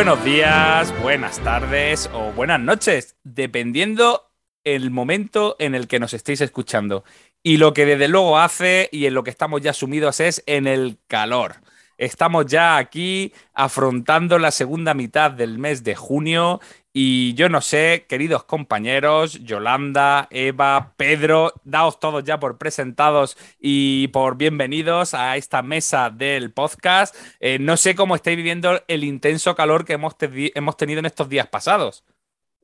Buenos días, buenas tardes o buenas noches, dependiendo el momento en el que nos estéis escuchando. Y lo que desde luego hace y en lo que estamos ya sumidos es en el calor. Estamos ya aquí afrontando la segunda mitad del mes de junio y yo no sé, queridos compañeros, Yolanda, Eva, Pedro, daos todos ya por presentados y por bienvenidos a esta mesa del podcast. Eh, no sé cómo estáis viviendo el intenso calor que hemos, hemos tenido en estos días pasados.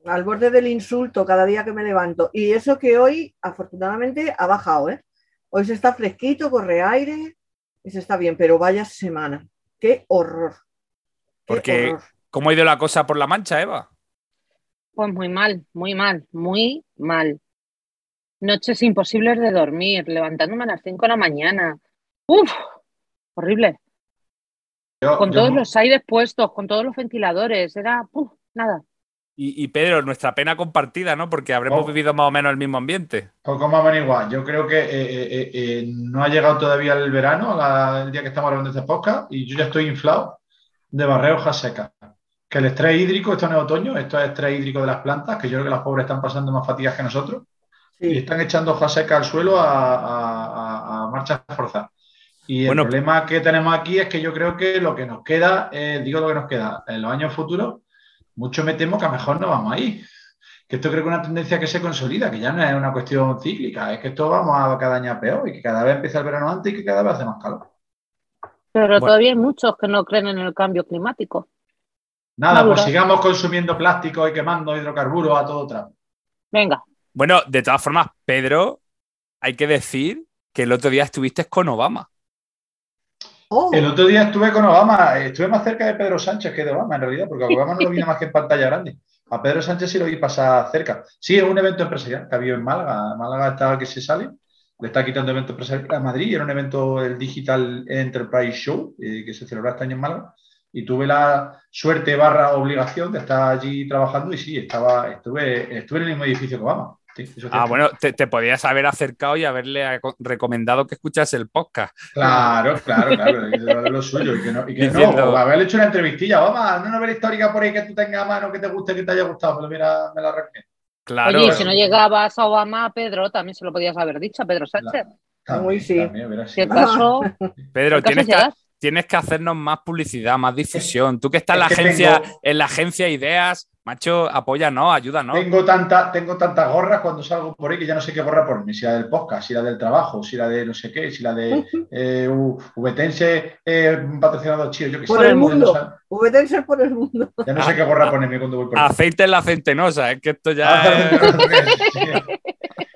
Al borde del insulto cada día que me levanto. Y eso que hoy, afortunadamente, ha bajado, ¿eh? Hoy se está fresquito, corre aire y se está bien, pero vaya semana. ¡Qué horror! Porque, ¿cómo ha ido la cosa por la mancha, Eva? Pues muy mal, muy mal, muy mal. Noches imposibles de dormir, levantándome a las 5 de la mañana. ¡Uf! Horrible. con todos los aires puestos, con todos los ventiladores, era ¡puf! nada. Y, Pedro, nuestra pena compartida, ¿no? Porque habremos oh. vivido más o menos el mismo ambiente. Pues como a igual. Yo creo que eh, eh, eh, no ha llegado todavía el verano, el día que estamos grabando este podcast, y yo ya estoy inflado de barrer hojas secas que el estrés hídrico, esto no es otoño, esto es estrés hídrico de las plantas, que yo creo que las pobres están pasando más fatigas que nosotros, y están echando hojas secas al suelo a, a, marchas forzadas. Y el problema que tenemos aquí es que yo creo que lo que nos queda, digo lo que nos queda, en los años futuros, mucho me temo que a mejor no vamos ahí. Que esto creo que es una tendencia que se consolida, que ya no es una cuestión cíclica, es que esto vamos a cada año peor y que cada vez empieza el verano antes y que cada vez hace más calor. Pero todavía hay muchos que no creen en el cambio climático. Nada, pues sigamos consumiendo plástico y quemando hidrocarburos a todo trapo. Venga. Bueno, de todas formas, Pedro, hay que decir que el otro día estuviste con Obama. Oh. El otro día estuve con Obama, estuve más cerca de Pedro Sánchez que de Obama en realidad, porque a Obama no lo vi más que en pantalla grande. A Pedro Sánchez sí lo vi pasar cerca. Sí, es un evento empresarial que había en Málaga. Málaga está que se sale, le está quitando evento empresarial a Madrid. Era un evento del Digital Enterprise Show eh, que se celebró este año en Málaga y tuve la suerte barra obligación de estar allí trabajando y sí, estaba, estuve, estuve en el mismo edificio que Obama. ah, bueno, te, podías haber acercado y haberle recomendado que escuchas el podcast. Claro, claro, claro, lo suyo. Y que no, y que no haberle hecho una entrevistilla, vamos, no una novela histórica por ahí que tú tengas a mano, que te guste, que te haya gustado, pero mira, me la recomiendo. Claro. Oye, si no llegabas a Obama, Pedro, también se lo podías haber dicho a Pedro Sánchez. Muy sí. ¿Qué pasó? Pedro, tienes que, tienes que hacernos más publicidad, más difusión. Tú que estás en la agencia, en la agencia Ideas, macho, apóyanos, ayúdanos. Tengo tanta, tengo tantas gorras cuando salgo por ahí que ya no sé qué gorra ponerme, si la del podcast, si la del trabajo, si la de no sé qué, si la de eh, Vtense eh, patrocinado chido, yo que por El mundo. Vtense por el mundo. Ya no sé qué gorra ponerme cuando voy por ahí. Aceite en la centenosa, es que esto ya.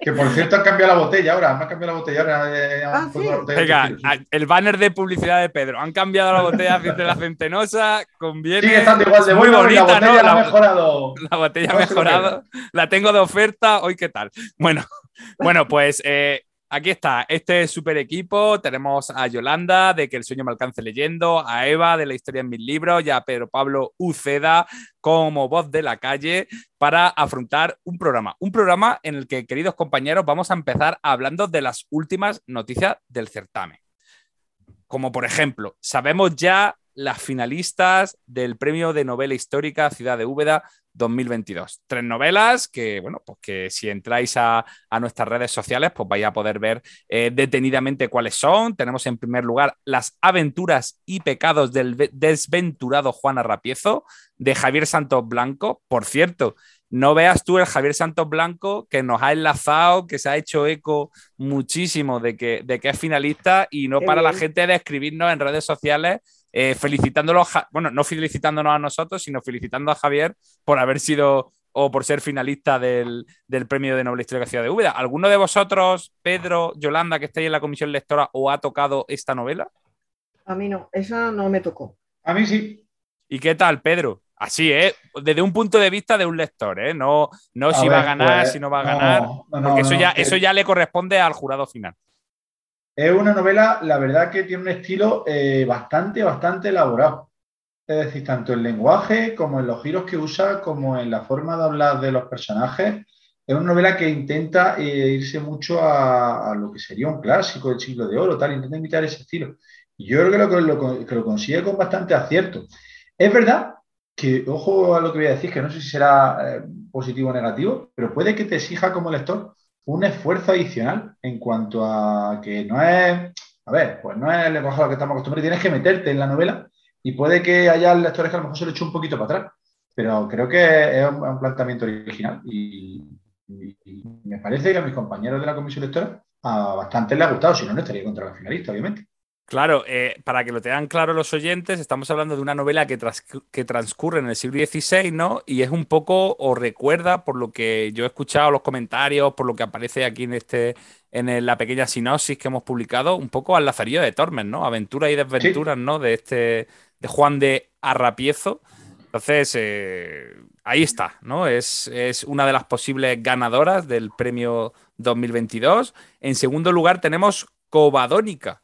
Ah, que por cierto han cambiado la botella ahora, han cambiado la botella ahora. Eh, ah, Venga, el banner de publicidad de Pedro. Han cambiado la botella de la centenosa, conviene. Sigue estando igual de muy bonita, la botella ¿no? ha mejorado. La botella ha mejorado. La tengo de oferta, hoy qué tal. Bueno, bueno, pues eh, Aquí está, este super equipo. Tenemos a Yolanda de Que el sueño me alcance leyendo, a Eva de La historia en mis libros y a Pedro Pablo Uceda como voz de la calle para afrontar un programa. Un programa en el que, queridos compañeros, vamos a empezar hablando de las últimas noticias del certamen. Como por ejemplo, sabemos ya las finalistas del premio de novela histórica Ciudad de Úbeda 2022. Tres novelas que, bueno, pues que si entráis a, nuestras redes sociales, pues vais a poder ver eh, detenidamente cuáles son. Tenemos en primer lugar Las aventuras y pecados del desventurado Juan Arrapiezo de Javier Santos Blanco. Por cierto, no veas tú el Javier Santos Blanco que nos ha enlazado, que se ha hecho eco muchísimo de que, de que es finalista y no para la gente de escribirnos en redes sociales eh, felicitándolo, bueno, no felicitándonos a nosotros, sino felicitando a Javier por haber sido o por ser finalista del, premio de Noble Historia Ciudad de Úbeda. ¿Alguno de vosotros, Pedro, Yolanda, que estáis en la comisión lectora, o ha tocado esta novela? A mí no, esa no me tocó. A mí sí. ¿Y qué tal, Pedro? Así, ¿eh? Desde un punto de vista de un lector, ¿eh? No, no si va a ganar, pues, si no va a ganar. porque eso, ya, eso ya le corresponde al jurado final. Es una novela, la verdad que tiene un estilo eh, bastante, bastante elaborado. Es decir, tanto en lenguaje como en los giros que usa, como en la forma de hablar de los personajes. Es una novela que intenta eh, irse mucho a, lo que sería un clásico del siglo de oro, tal, intenta imitar ese estilo. Yo creo que lo, que lo consigue con bastante acierto. Es verdad que, ojo a lo que voy a decir, que no sé si será eh, positivo o negativo, pero puede que te exija como lector un esfuerzo adicional en cuanto a que no es, a ver, pues no es el lenguaje a lo que estamos acostumbrados, tienes que meterte en la novela y puede que haya lectores que a lo mejor se lo eche un poquito para atrás, pero creo que es un, planteamiento original y, me parece que a mis compañeros de la comisión lectora a bastante les ha gustado, si no, no estaría contra la finalista, obviamente. Claro, eh, para que lo tengan claro los oyentes, estamos hablando de una novela que, que, transcurre en el siglo XVI, ¿no? Y es un poco, o recuerda, por lo que yo he escuchado los comentarios, por lo que aparece aquí en este, en la pequeña sinopsis que hemos publicado, un poco al Lazarillo de Tormes, ¿no? Aventuras y desventuras, ¿no? De este, de Juan de Arrapiezo. Entonces, eh, ahí está, ¿no? Es, es una de las posibles ganadoras del premio 2022. En segundo lugar tenemos Covadónica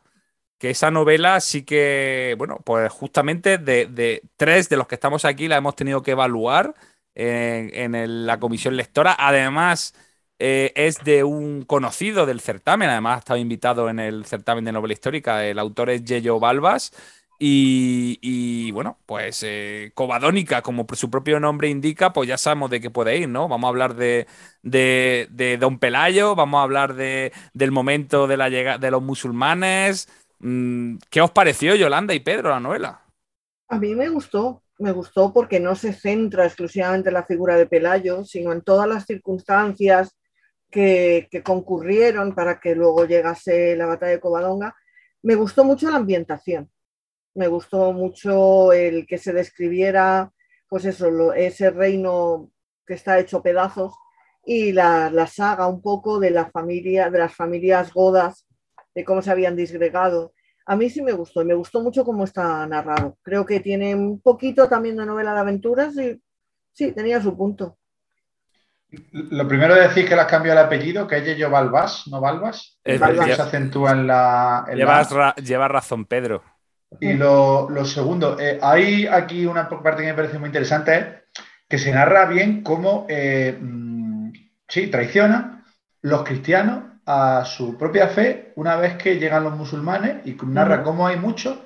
que esa novela sí que, bueno, pues justamente de, tres de los que estamos aquí la hemos tenido que evaluar en, la comisión lectora. Además, eh, es de un conocido del certamen, además ha estado invitado en el certamen de novela histórica, el autor es Yello Balbas. Y, bueno, pues eh, Covadónica, como su propio nombre indica, pues ya sabemos de qué puede ir, ¿no? Vamos a hablar de, de, Don Pelayo, vamos a hablar de, del momento de la llegada de los musulmanes, ¿Qué os pareció, Yolanda y Pedro, la novela? A mí me gustó, me gustó porque no se centra exclusivamente en la figura de Pelayo, sino en todas las circunstancias que, concurrieron para que luego llegase la batalla de Covadonga. Me gustó mucho la ambientación, me gustó mucho el que se describiera, pues eso, ese reino que está hecho pedazos y la, la saga un poco de la familia, de las familias godas de cómo se habían disgregado. A mí sí me gustó y me gustó mucho cómo está narrado. Creo que tiene un poquito también de novela de aventuras y sí, tenía su punto. Lo primero es decir que le has cambiado el apellido, que es Yello Balbás, no Balbas. Es que se acentúa en la. lleva razón, Pedro. Y lo, segundo, eh, hay aquí una parte que me parece muy interesante, es que se narra bien cómo, eh, mm, sí, traiciona los cristianos a su propia fe una vez que llegan los musulmanes y narra cómo hay muchos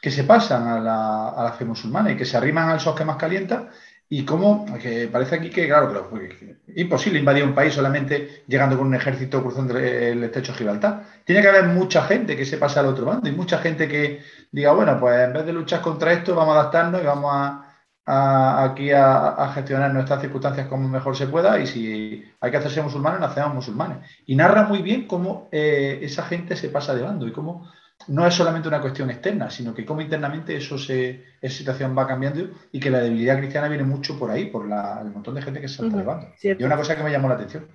que se pasan a la, fe musulmana y que se arriman al sol que más calienta y cómo, que parece aquí que, claro, que es imposible invadir un país solamente llegando con un ejército cruzando el estrecho de Gibraltar. Tiene que haber mucha gente que se pase al otro bando y mucha gente que diga, bueno, pues en vez de luchar contra esto, vamos a adaptarnos y vamos a, aquí a, gestionar nuestras circunstancias como mejor se pueda y si hay que hacerse musulmanes, nos hacemos musulmanes. Y narra muy bien cómo eh, esa gente se pasa de bando y cómo no es solamente una cuestión externa, sino que cómo internamente eso se, esa situación va cambiando y que la debilidad cristiana viene mucho por ahí, por el montón de gente que se salta de bando. Y una cosa que me llamó la atención.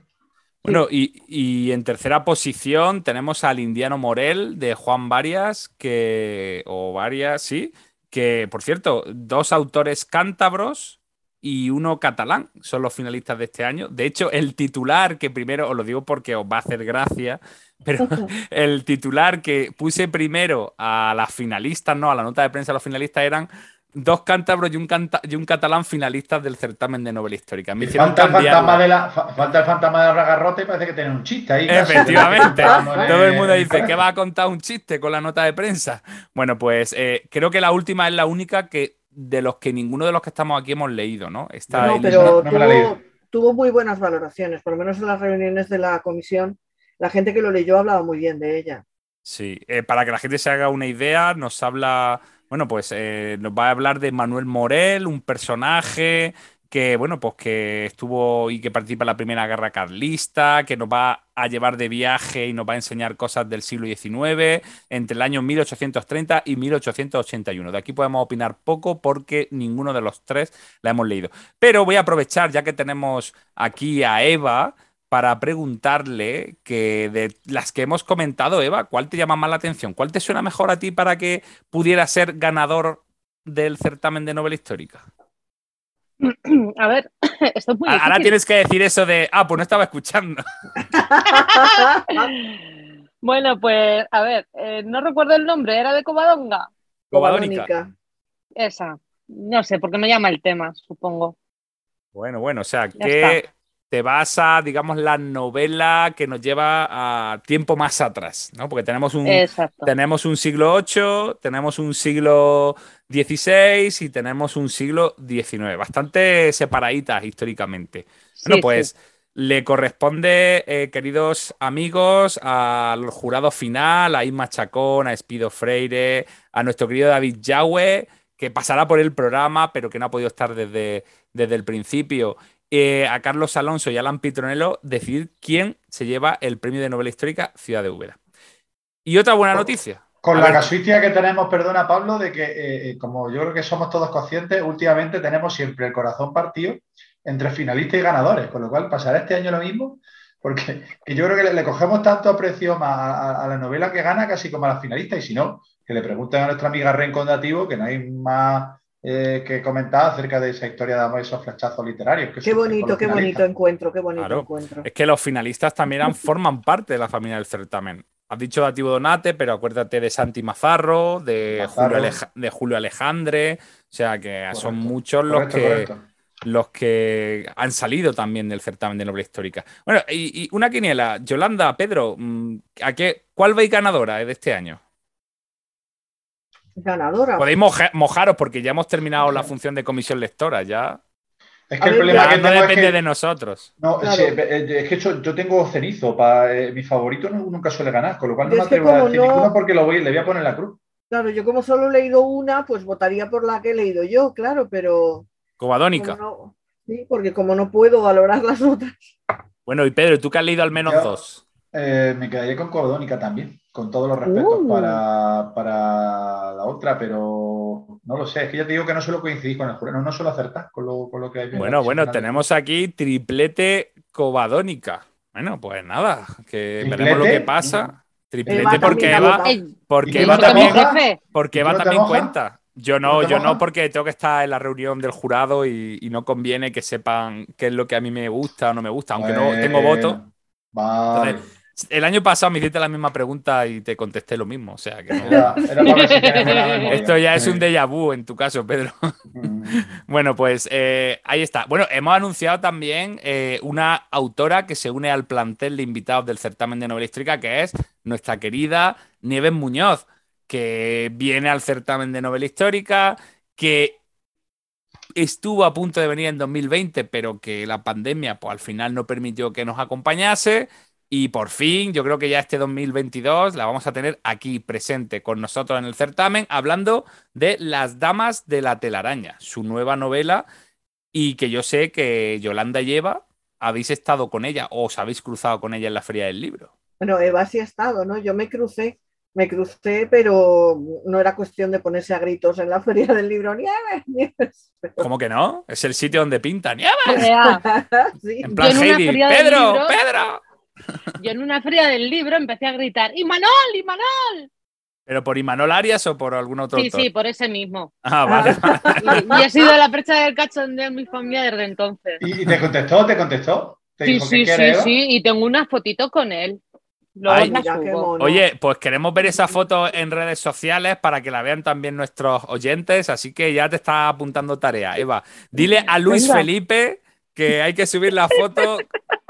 Bueno, y, y, en tercera posición tenemos al indiano Morel de Juan Varias, que, o Varias, sí, que, por cierto, dos autores cántabros y uno catalán son los finalistas de este año. De hecho, el titular, que primero os lo digo porque os va a hacer gracia, pero el titular que puse primero a las finalistas, no, a la nota de prensa de los finalistas eran dos cántabros y un, y un catalán finalistas del certamen de novela histórica. falta, el fantasma de la, falta el fantasma de la ragarrote parece que tiene un chiste ahí. Efectivamente. Todo el mundo dice que va a contar un chiste con la nota de prensa. Bueno, pues eh, creo que la última es la única que de los que ninguno de los que estamos aquí hemos leído, ¿no? Está no, pero tuvo, tuvo, muy buenas valoraciones, por lo menos en las reuniones de la comisión. La gente que lo leyó hablaba muy bien de ella. Sí, eh, para que la gente se haga una idea, nos habla bueno, pues eh, nos va a hablar de Manuel Morel, un personaje que, bueno, pues que estuvo y que participa en la Primera Guerra Carlista, que nos va a llevar de viaje y nos va a enseñar cosas del siglo XIX entre el año 1830 y 1881. De aquí podemos opinar poco porque ninguno de los tres la hemos leído. Pero voy a aprovechar, ya que tenemos aquí a Eva, para preguntarle que de las que hemos comentado, Eva, ¿cuál te llama más la atención? ¿Cuál te suena mejor a ti para que pudiera ser ganador del certamen de novela histórica? A ver, esto es muy Ahora tienes que decir eso de, ah, pues no estaba escuchando. bueno, pues, a ver, eh, no recuerdo el nombre, ¿era de Covadonga? Covadónica. Esa. No sé, porque me llama el tema, supongo. Bueno, bueno, o sea, que te vas a, digamos, la novela que nos lleva a tiempo más atrás, ¿no? Porque tenemos un, Exacto. tenemos un siglo VIII, tenemos un siglo XVI y tenemos un siglo XIX, bastante separaditas históricamente. Bueno, Sí, pues sí. le corresponde, eh, queridos amigos, al jurado final, a Isma Chacón, a Espido Freire, a nuestro querido David Yahweh, que pasará por el programa, pero que no ha podido estar desde, desde el principio. Eh, a Carlos Alonso y Alan Pitronello decidir quién se lleva el premio de novela histórica Ciudad de Úbeda. Y otra buena Con- noticia. Con la casuística que tenemos, perdona Pablo, de que eh, eh, como yo creo que somos todos conscientes, últimamente tenemos siempre el corazón partido entre finalistas y ganadores, con lo cual pasará este año lo mismo, porque que yo creo que le, le cogemos tanto aprecio más a, a- a la novela que gana casi como a la finalista, y si no, que le pregunten a nuestra amiga Ren Condativo, que no hay más eh, que comentar acerca de esa historia de esos flechazos literarios. que Qué bonito, qué bonito encuentro, qué bonito Claro. encuentro. Es que los finalistas también han- forman parte de la familia del certamen. Has dicho Dativo Donate, pero acuérdate de Santi Mazarro, de, Mazarro. Julio, Aleja- de Julio Alejandre. O sea que son muchos los Correcto, que, correcto. los que han salido también del certamen de novela histórica. Bueno, y, y una quiniela. Yolanda, Pedro, mm, ¿a qué, ¿cuál veis ganadora de este año? Ganadora. Podéis moja- mojaros porque ya hemos terminado la función de comisión lectora. Ya, Es A que el ver, problema ya que no es depende que- de nosotros. No, Claro. sí, es que yo, yo tengo cenizo, pa- eh, mi favorito no- nunca suele ganar, con lo cual no me es que atrevo a decir no- ninguno porque lo voy, le voy a poner la cruz. Claro, yo como solo he leído una, pues votaría por la que he leído yo, claro, pero Covadónica. como no- sí, porque como no puedo valorar las otras. Bueno, y Pedro, ¿tú que has leído al menos Yo- dos? Eh, me quedaría con Cordónica también, con todos los respetos Uh. para, para la otra, pero no lo sé, es que ya te digo que no suelo coincidir con el jurado, no, no suelo acertar con lo, con lo que hay. Bueno, bueno, tenemos aquí triplete covadónica. Bueno, pues nada, que ¿Triplete? veremos lo que pasa. Triplete Eva porque Eva, porque ¿Y Eva también, porque ¿Y tú Eva también cuenta. Yo no, ¿No te yo no, porque tengo que estar en la reunión del jurado y, y no conviene que sepan qué es lo que a mí me gusta o no me gusta, aunque no tengo voto. Vale. El año pasado me hiciste la misma pregunta y te contesté lo mismo, o sea que no- Era, era. Esto ya es un déjà vu en tu caso, Pedro. Mm. Bueno, pues eh, ahí está. Bueno, hemos anunciado también eh, una autora que se une al plantel de invitados del certamen de novela histórica, que es nuestra querida Nieves Muñoz, que viene al certamen de novela histórica, que estuvo a punto de venir en 2020, pero que la pandemia pues, al final no permitió que nos acompañase. Y por fin, yo creo que ya este 2022 la vamos a tener aquí presente con nosotros en el certamen, hablando de Las Damas de la Telaraña, su nueva novela, y que yo sé que Yolanda lleva, habéis estado con ella o os habéis cruzado con ella en la Feria del Libro. Bueno, Eva sí ha estado, ¿no? Yo me crucé, me crucé, pero no era cuestión de ponerse a gritos en la feria del libro. Nieves, nieves. ¿Cómo que no? Es el sitio donde pintan. ¡Nieve! Ea, Sí. En plan Yo en una Heidi, feria del ¡Pedro! libro- ¡Pedro! Yo en una feria del libro empecé a gritar ¡Imanol! ¡Imanol! ¿Pero por Imanol Arias o por algún otro Sí, autor? sí, por ese mismo. Ah, vale. Y, y he sido la percha del cachondeo en mi familia desde entonces. ¿Y, te contestó? ¿Te contestó? ¿Te Sí, dijo sí, que sí, sí. Y tengo unas fotitos con él. Ay. Oye, pues queremos ver esa foto en redes sociales para que la vean también nuestros oyentes, así que ya te está apuntando tarea, Eva. Dile a Luis Venga. Felipe que hay que subir la foto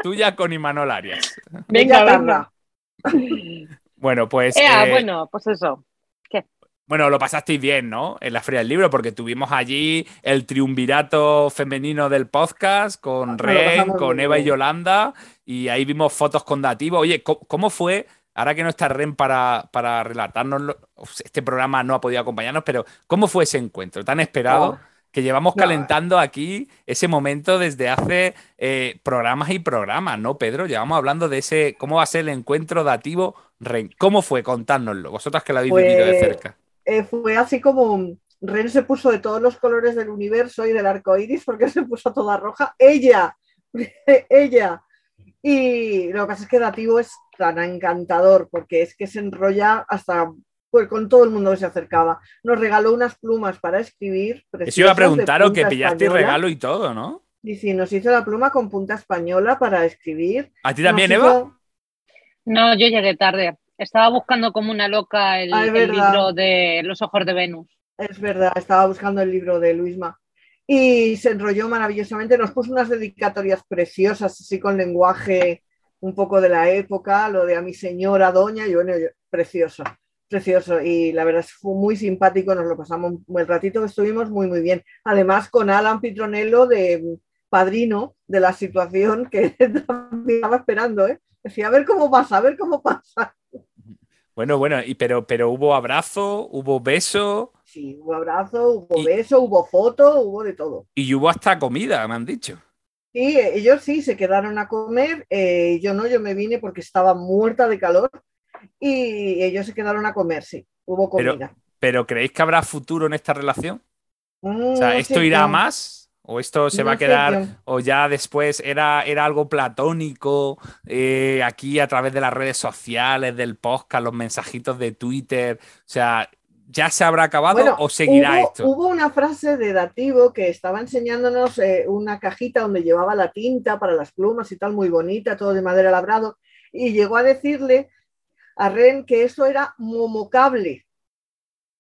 tuya con Imanol Arias. Venga, venga. Bueno, pues Ea, eh, bueno, pues eso. Bueno, lo pasasteis bien, ¿no? En la Feria del Libro, porque tuvimos allí el triunvirato femenino del podcast con Ah, Ren, con Eva y. Yolanda, y ahí vimos fotos con Dativo. Oye, ¿cómo, cómo fue? Ahora que no está Ren para, para relatarnos, este programa no ha podido acompañarnos, pero ¿cómo fue ese encuentro tan esperado? Oh. Que llevamos No. calentando aquí ese momento desde hace eh, programas y programas, ¿no, Pedro? Llevamos hablando de ese, cómo va a ser el encuentro dativo. ¿Cómo fue? Contárnoslo, vosotras que lo habéis Pues, vivido de cerca. Eh, fue así como Ren se puso de todos los colores del universo y del arco iris porque se puso toda roja. Ella, ella. Y lo que pasa es que Dativo es tan encantador porque es que se enrolla hasta pues, con todo el mundo que se acercaba. Nos regaló unas plumas para escribir. Eso iba a de preguntaros que pillaste española. regalo y todo, ¿no? Y sí, nos hizo la pluma con punta española para escribir. ¿A ti también, Nos Eva? hizo- No, yo llegué tarde. Estaba buscando como una loca el, Ah, el libro de Los ojos de Venus. Es verdad, estaba buscando el libro de Luisma. y se enrolló maravillosamente, nos puso unas dedicatorias preciosas, así con lenguaje un poco de la época, lo de a mi señora doña, y bueno, precioso, precioso. Y la verdad es que fue muy simpático, nos lo pasamos el ratito que estuvimos muy, muy bien. Además, con Alan Pitronello de padrino de la situación que estaba esperando, ¿eh? Decía, a ver cómo pasa, a ver cómo pasa. Bueno, bueno, y pero, pero hubo abrazo, hubo beso. Sí, hubo abrazo, hubo beso, hubo foto, hubo de todo. Y hubo hasta comida, me han dicho. Sí, ellos sí se quedaron a comer, eh, yo no, yo me vine porque estaba muerta de calor y ellos se quedaron a comer, sí, hubo comida. Pero, ¿creéis que habrá futuro en esta relación? o sea, mm, ¿esto irá más? ¿O esto se va a quedar, o ya después era, era algo platónico, eh, aquí a través de las redes sociales, del podcast, los mensajitos de Twitter? O sea, ¿ya se habrá acabado o seguirá esto? Hubo una frase de Dativo que estaba enseñándonos eh, una cajita donde llevaba la tinta para las plumas y tal, muy bonita, todo de madera labrado, y llegó a decirle a Ren que eso era momocable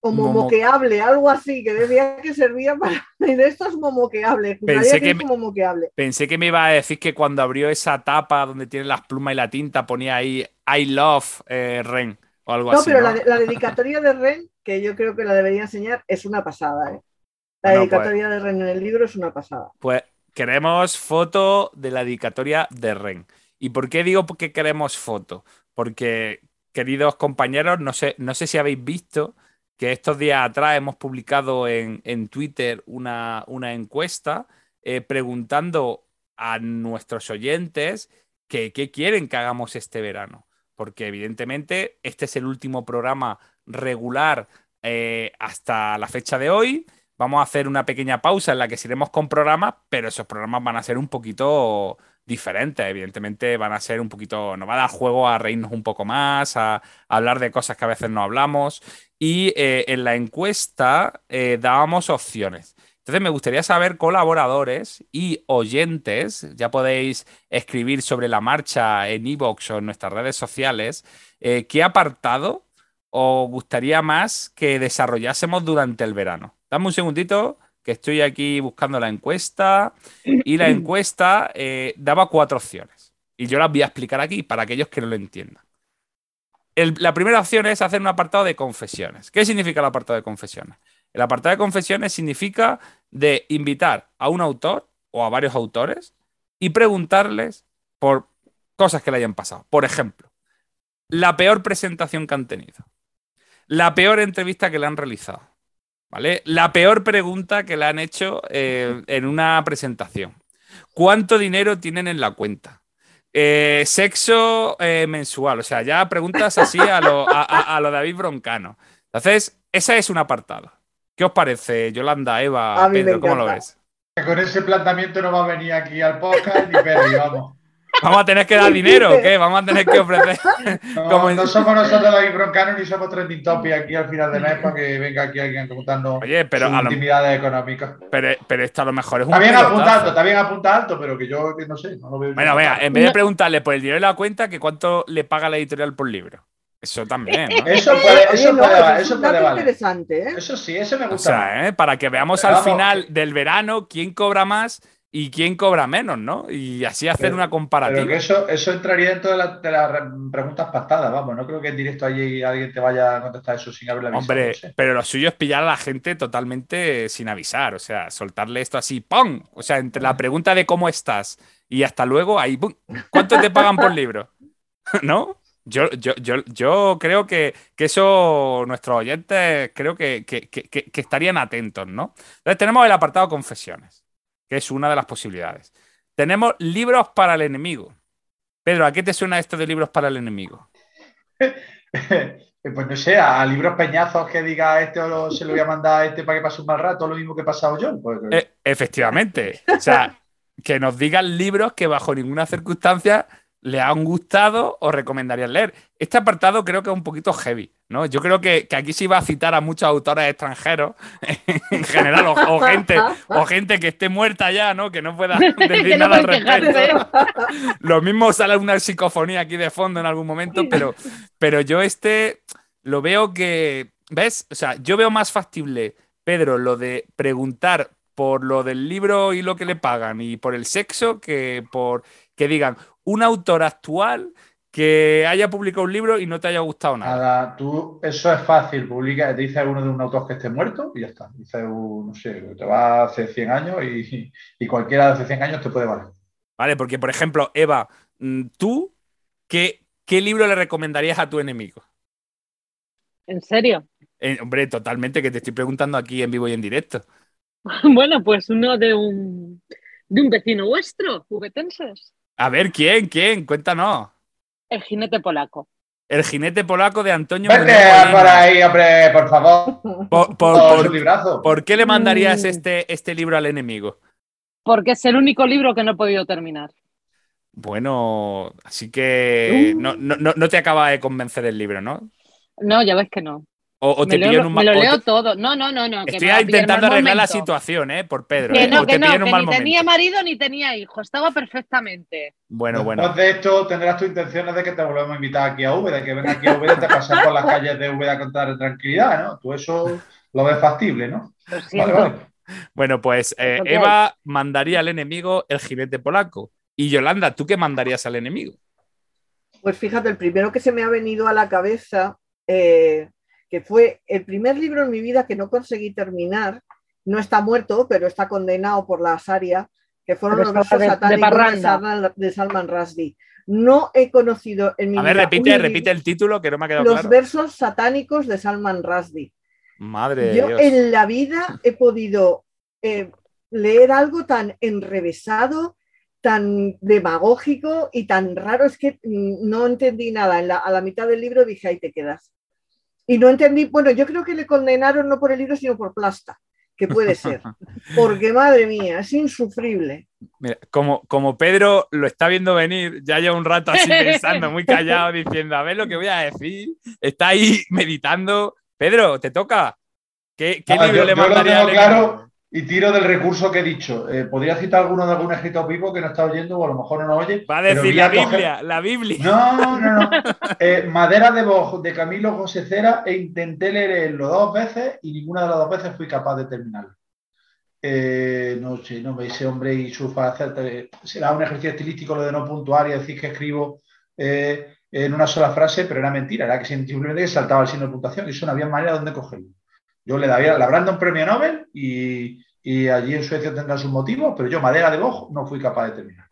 o momoqueable, algo así, que decía que servía para. Y de. Pensé que, me, pensé que me iba a decir que cuando abrió esa tapa donde tiene las plumas y la tinta ponía ahí I love eh, Ren o algo así. no, pero la, dedicatoria de Ren, que yo creo que la debería enseñar, es una pasada. ¿eh? La pues dedicatoria de Ren en el libro es una pasada. Pues queremos foto de la dedicatoria de Ren. ¿Y por qué digo que queremos foto? Porque, queridos compañeros, no sé, no sé si habéis visto que estos días atrás hemos publicado en, Twitter una, encuesta eh, preguntando a nuestros oyentes qué quieren que hagamos este verano. Porque evidentemente este es el último programa regular eh, hasta la fecha de hoy. Vamos a hacer una pequeña pausa en la que iremos con programas, pero esos programas van a ser un poquito diferentes. Evidentemente van a ser un poquito, nos va a dar juego a reírnos un poco más, a, hablar de cosas que a veces no hablamos. Y eh, en la encuesta eh, dábamos opciones. Entonces me gustaría saber, colaboradores y oyentes, ya podéis escribir sobre la marcha en iVoox o en nuestras redes sociales, eh, qué apartado os gustaría más que desarrollásemos durante el verano. Dame un segundito que estoy aquí buscando la encuesta y la encuesta eh, daba cuatro opciones. Y yo las voy a explicar aquí para aquellos que no lo entiendan. la primera opción es hacer un apartado de confesiones. ¿Qué significa el apartado de confesiones? El apartado de confesiones significa de invitar a un autor o a varios autores y preguntarles por cosas que le hayan pasado. Por ejemplo, la peor presentación que han tenido, la peor entrevista que le han realizado, ¿Vale? La peor pregunta que le han hecho eh, en una presentación. ¿Cuánto dinero tienen en la cuenta? Eh, sexo eh, mensual, o sea, ya preguntas así a lo, a, lo David Broncano. Entonces, ese es un apartado. ¿Qué os parece, Yolanda, Eva, Pedro? ¿Cómo lo ves? Con ese planteamiento no va a venir aquí al podcast ni Pedro, vamos. Vamos a tener que dar dinero, ¿o qué? Vamos a tener que ofrecer. No, no somos nosotros David Broncano ni somos Trending Topic aquí al final de mes para que venga aquí alguien contando Oye, pero sus intimidades económicas. Pero, pero, esto a lo mejor es un. Está bien apunta alto, está bien apunta alto, pero que yo no sé, no lo veo. Bueno, vea, en vez de preguntarle por el dinero de la cuenta, que cuánto le paga la editorial por libro. Eso también, ¿no? Eso puede, eso puede, eso puede valer. interesante, ¿eh? Eso sí, eso me gusta. O sea, ¿eh? para que veamos al final del verano quién cobra más y quién cobra menos, ¿no? Y así hacer una comparativa. Pero que eso, eso entraría dentro de, las preguntas pactadas, vamos, no creo que en directo allí alguien te vaya a contestar eso sin haberle avisado. Hombre, pero lo suyo es pillar a la gente totalmente sin avisar, o sea, soltarle esto así, ¡pum! O sea, entre la pregunta de cómo estás y hasta luego, ahí, ¡pum! ¿Cuánto te pagan por libro? ¿No? Yo, yo, yo, yo creo que, eso nuestros oyentes creo que, que estarían atentos, ¿no? Entonces tenemos el apartado confesiones que es una de las posibilidades. Tenemos libros para el enemigo. Pedro, ¿a qué te suena esto de libros para el enemigo? pues no sé, a libros peñazos que diga este o se lo voy a mandar a este para que pase un mal rato, lo mismo que he pasado yo. Pues, eh, efectivamente. O sea, que nos digan libros que bajo ninguna circunstancia le han gustado o recomendarían leer. Este apartado creo que es un poquito heavy, ¿no? Yo creo que, aquí se iba a citar a muchos autores extranjeros, en general, o, gente, o gente que esté muerta ya, ¿no? Que no pueda decir nada al respecto. Lo mismo sale una psicofonía aquí de fondo en algún momento, pero, pero yo este lo veo que, ¿ves? O sea, yo veo más factible, Pedro, lo de preguntar por lo del libro y lo que le pagan y por el sexo que por que digan un autor actual que haya publicado un libro y no te haya gustado nada. Nada, tú, eso es fácil, publica, dice uno de un autor que esté muerto y ya está. Dice, un, no sé, te va hace 100 años y, y cualquiera de hace 100 años te puede valer. Vale, porque por ejemplo, Eva, mm, tú, ¿qué, qué libro le recomendarías a tu enemigo? ¿En serio? Eh, hombre, totalmente, que te estoy preguntando aquí en vivo y en directo. Bueno, pues uno de un, de un vecino vuestro, juguetenses. A ver, ¿quién? ¿Quién? Cuéntanos. El jinete polaco. El jinete polaco de Antonio Vete Muñoz por ahí, hombre, por favor. Por, por- por-. ¿por qué le mandarías Mm. este, este libro al enemigo? Porque es el único libro que no he podido terminar. Bueno, así que Uh. no, no- no- no te acaba de convencer el libro, ¿no? No, ya ves que no. O, te leo, en un me mal lo o leo te- todo. No, no, no, Estoy intentando arreglar la momento. situación, ¿eh? Por Pedro. Que ¿eh? no, O que te no, que un mal ni momento. tenía marido ni tenía hijo. Estaba perfectamente. Bueno, Después bueno. de esto tendrás tus intenciones de que te volvamos a invitar aquí a Úbeda, que venga aquí a Úbeda y te pases por las calles de Úbeda con toda tranquilidad, ¿no? Tú eso lo ves factible, ¿no? Lo Vale, vale. Bueno, pues eh, Eva mandaría al enemigo el jinete polaco. Y Yolanda, ¿tú qué mandarías al enemigo? Pues fíjate, el primero que se me ha venido a la cabeza, eh, que fue el primer libro en mi vida que no conseguí terminar, no está muerto, pero está condenado por la Asaria, que fueron Pero los versos de- satánicos de. Salman, de Salman Rushdie. No he conocido en mi A ver, vida repite, repite el título que no me ha quedado los claro. versos satánicos de Salman Rushdie. Madre Yo Dios. en la vida he podido eh, leer algo tan enrevesado, tan demagógico y tan raro. Es que mm, no entendí nada. En la- a la mitad del libro dije, ahí te quedas. Y no entendí, bueno, yo creo que le condenaron no por el libro, sino por plasta, que puede ser. Porque, madre mía, es insufrible. Mira, como, como Pedro lo está viendo venir, ya lleva un rato así pensando, muy callado, diciendo, a ver lo que voy a decir. Está ahí meditando. Pedro, ¿te toca? ¿Qué, qué Ah, libro yo- le yo lo mandaría tengo al claro. Y tiro del recurso que he dicho. Eh, ¿Podría citar alguno de algún escritor vivo que no está oyendo o a lo mejor no nos oye? Va a decir a la coger- Biblia, la Biblia. No, no, no. Eh, Madera de Boj de Camilo José Cera e intenté leerlo dos veces y ninguna de las dos veces fui capaz de terminarlo. Eh, no sé, no ese hombre y su faceta. Será un ejercicio estilístico lo de no puntuar y decir que escribo eh, en una sola frase, pero era mentira, era que simplemente saltaba el signo de puntuación y eso no había manera de dónde cogerlo. Yo le daría, le habrán dado un premio Nobel y, y allí en Suecia tendrán sus motivos, pero yo, Madera de Boj, no fui capaz de terminar.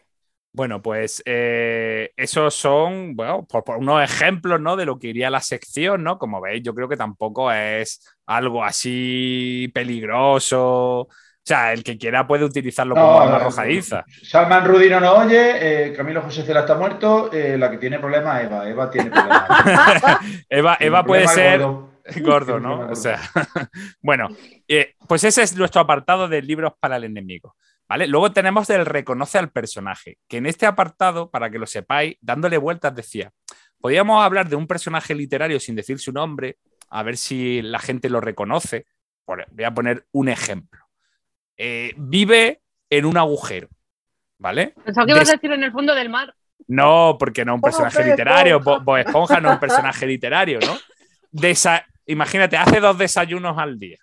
Bueno, pues eh, esos son, bueno, por, por unos ejemplos, ¿no? De lo que iría la sección, ¿no? Como veis, yo creo que tampoco es algo así peligroso. O sea, el que quiera puede utilizarlo No, como arma arrojadiza. Salman Rudy no oye, eh, Camilo José Cela está muerto, eh, la que tiene problemas es Eva. Eva tiene problemas. Eva, Eva puede ser gordo. gordo, ¿no? O sea, bueno, eh, pues ese es nuestro apartado de libros para el enemigo. ¿Vale? Luego tenemos el reconoce al personaje, que en este apartado, para que lo sepáis, dándole vueltas decía, podríamos hablar de un personaje literario sin decir su nombre, a ver si la gente lo reconoce. Voy a poner un ejemplo. Eh, vive en un agujero, ¿vale? Pensaba que ibas Des- a decir en el fondo del mar. no, porque no es un personaje literario. Bo- Bob Esponja no es un personaje literario, ¿no? Desa- Imagínate, hace dos desayunos al día.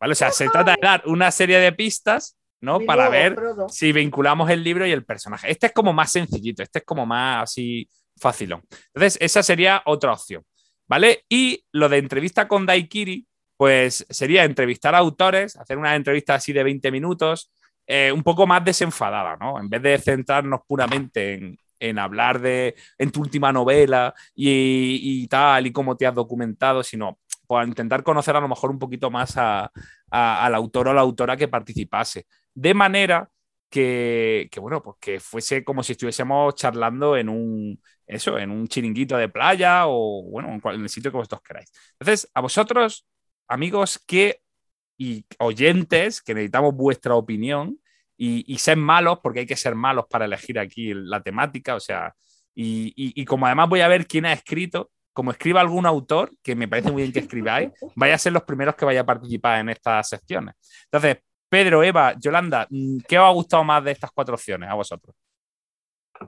¿Vale? O sea, se trata de dar una serie de pistas, ¿no? Para ver Frodo, si vinculamos el libro y el personaje. Este es como más sencillito, este es como más así facilón. Entonces, esa sería otra opción, ¿vale? Y lo de entrevista con Daikiri, pues sería entrevistar a autores, hacer una entrevista así de 20 minutos, eh, un poco más desenfadada, ¿no? En vez de centrarnos puramente en, en hablar de en tu última novela y, y tal, y cómo te has documentado, sino pues, intentar conocer a lo mejor un poquito más a- a- al autor o la autora que participase. De manera que, bueno, pues que fuese como si estuviésemos charlando en un, eso, en un chiringuito de playa o, bueno, en, el sitio que vosotros queráis. Entonces, a vosotros, amigos, que y oyentes, que necesitamos vuestra opinión y, ser malos, porque hay que ser malos para elegir aquí la temática, o sea, y como además voy a ver quién ha escrito, como escriba algún autor, que me parece muy bien que escribáis, vaya a ser los primeros que vaya a participar en estas secciones. Entonces, Pedro, Eva, Yolanda, mm, ¿qué os ha gustado más de estas cuatro opciones a vosotros?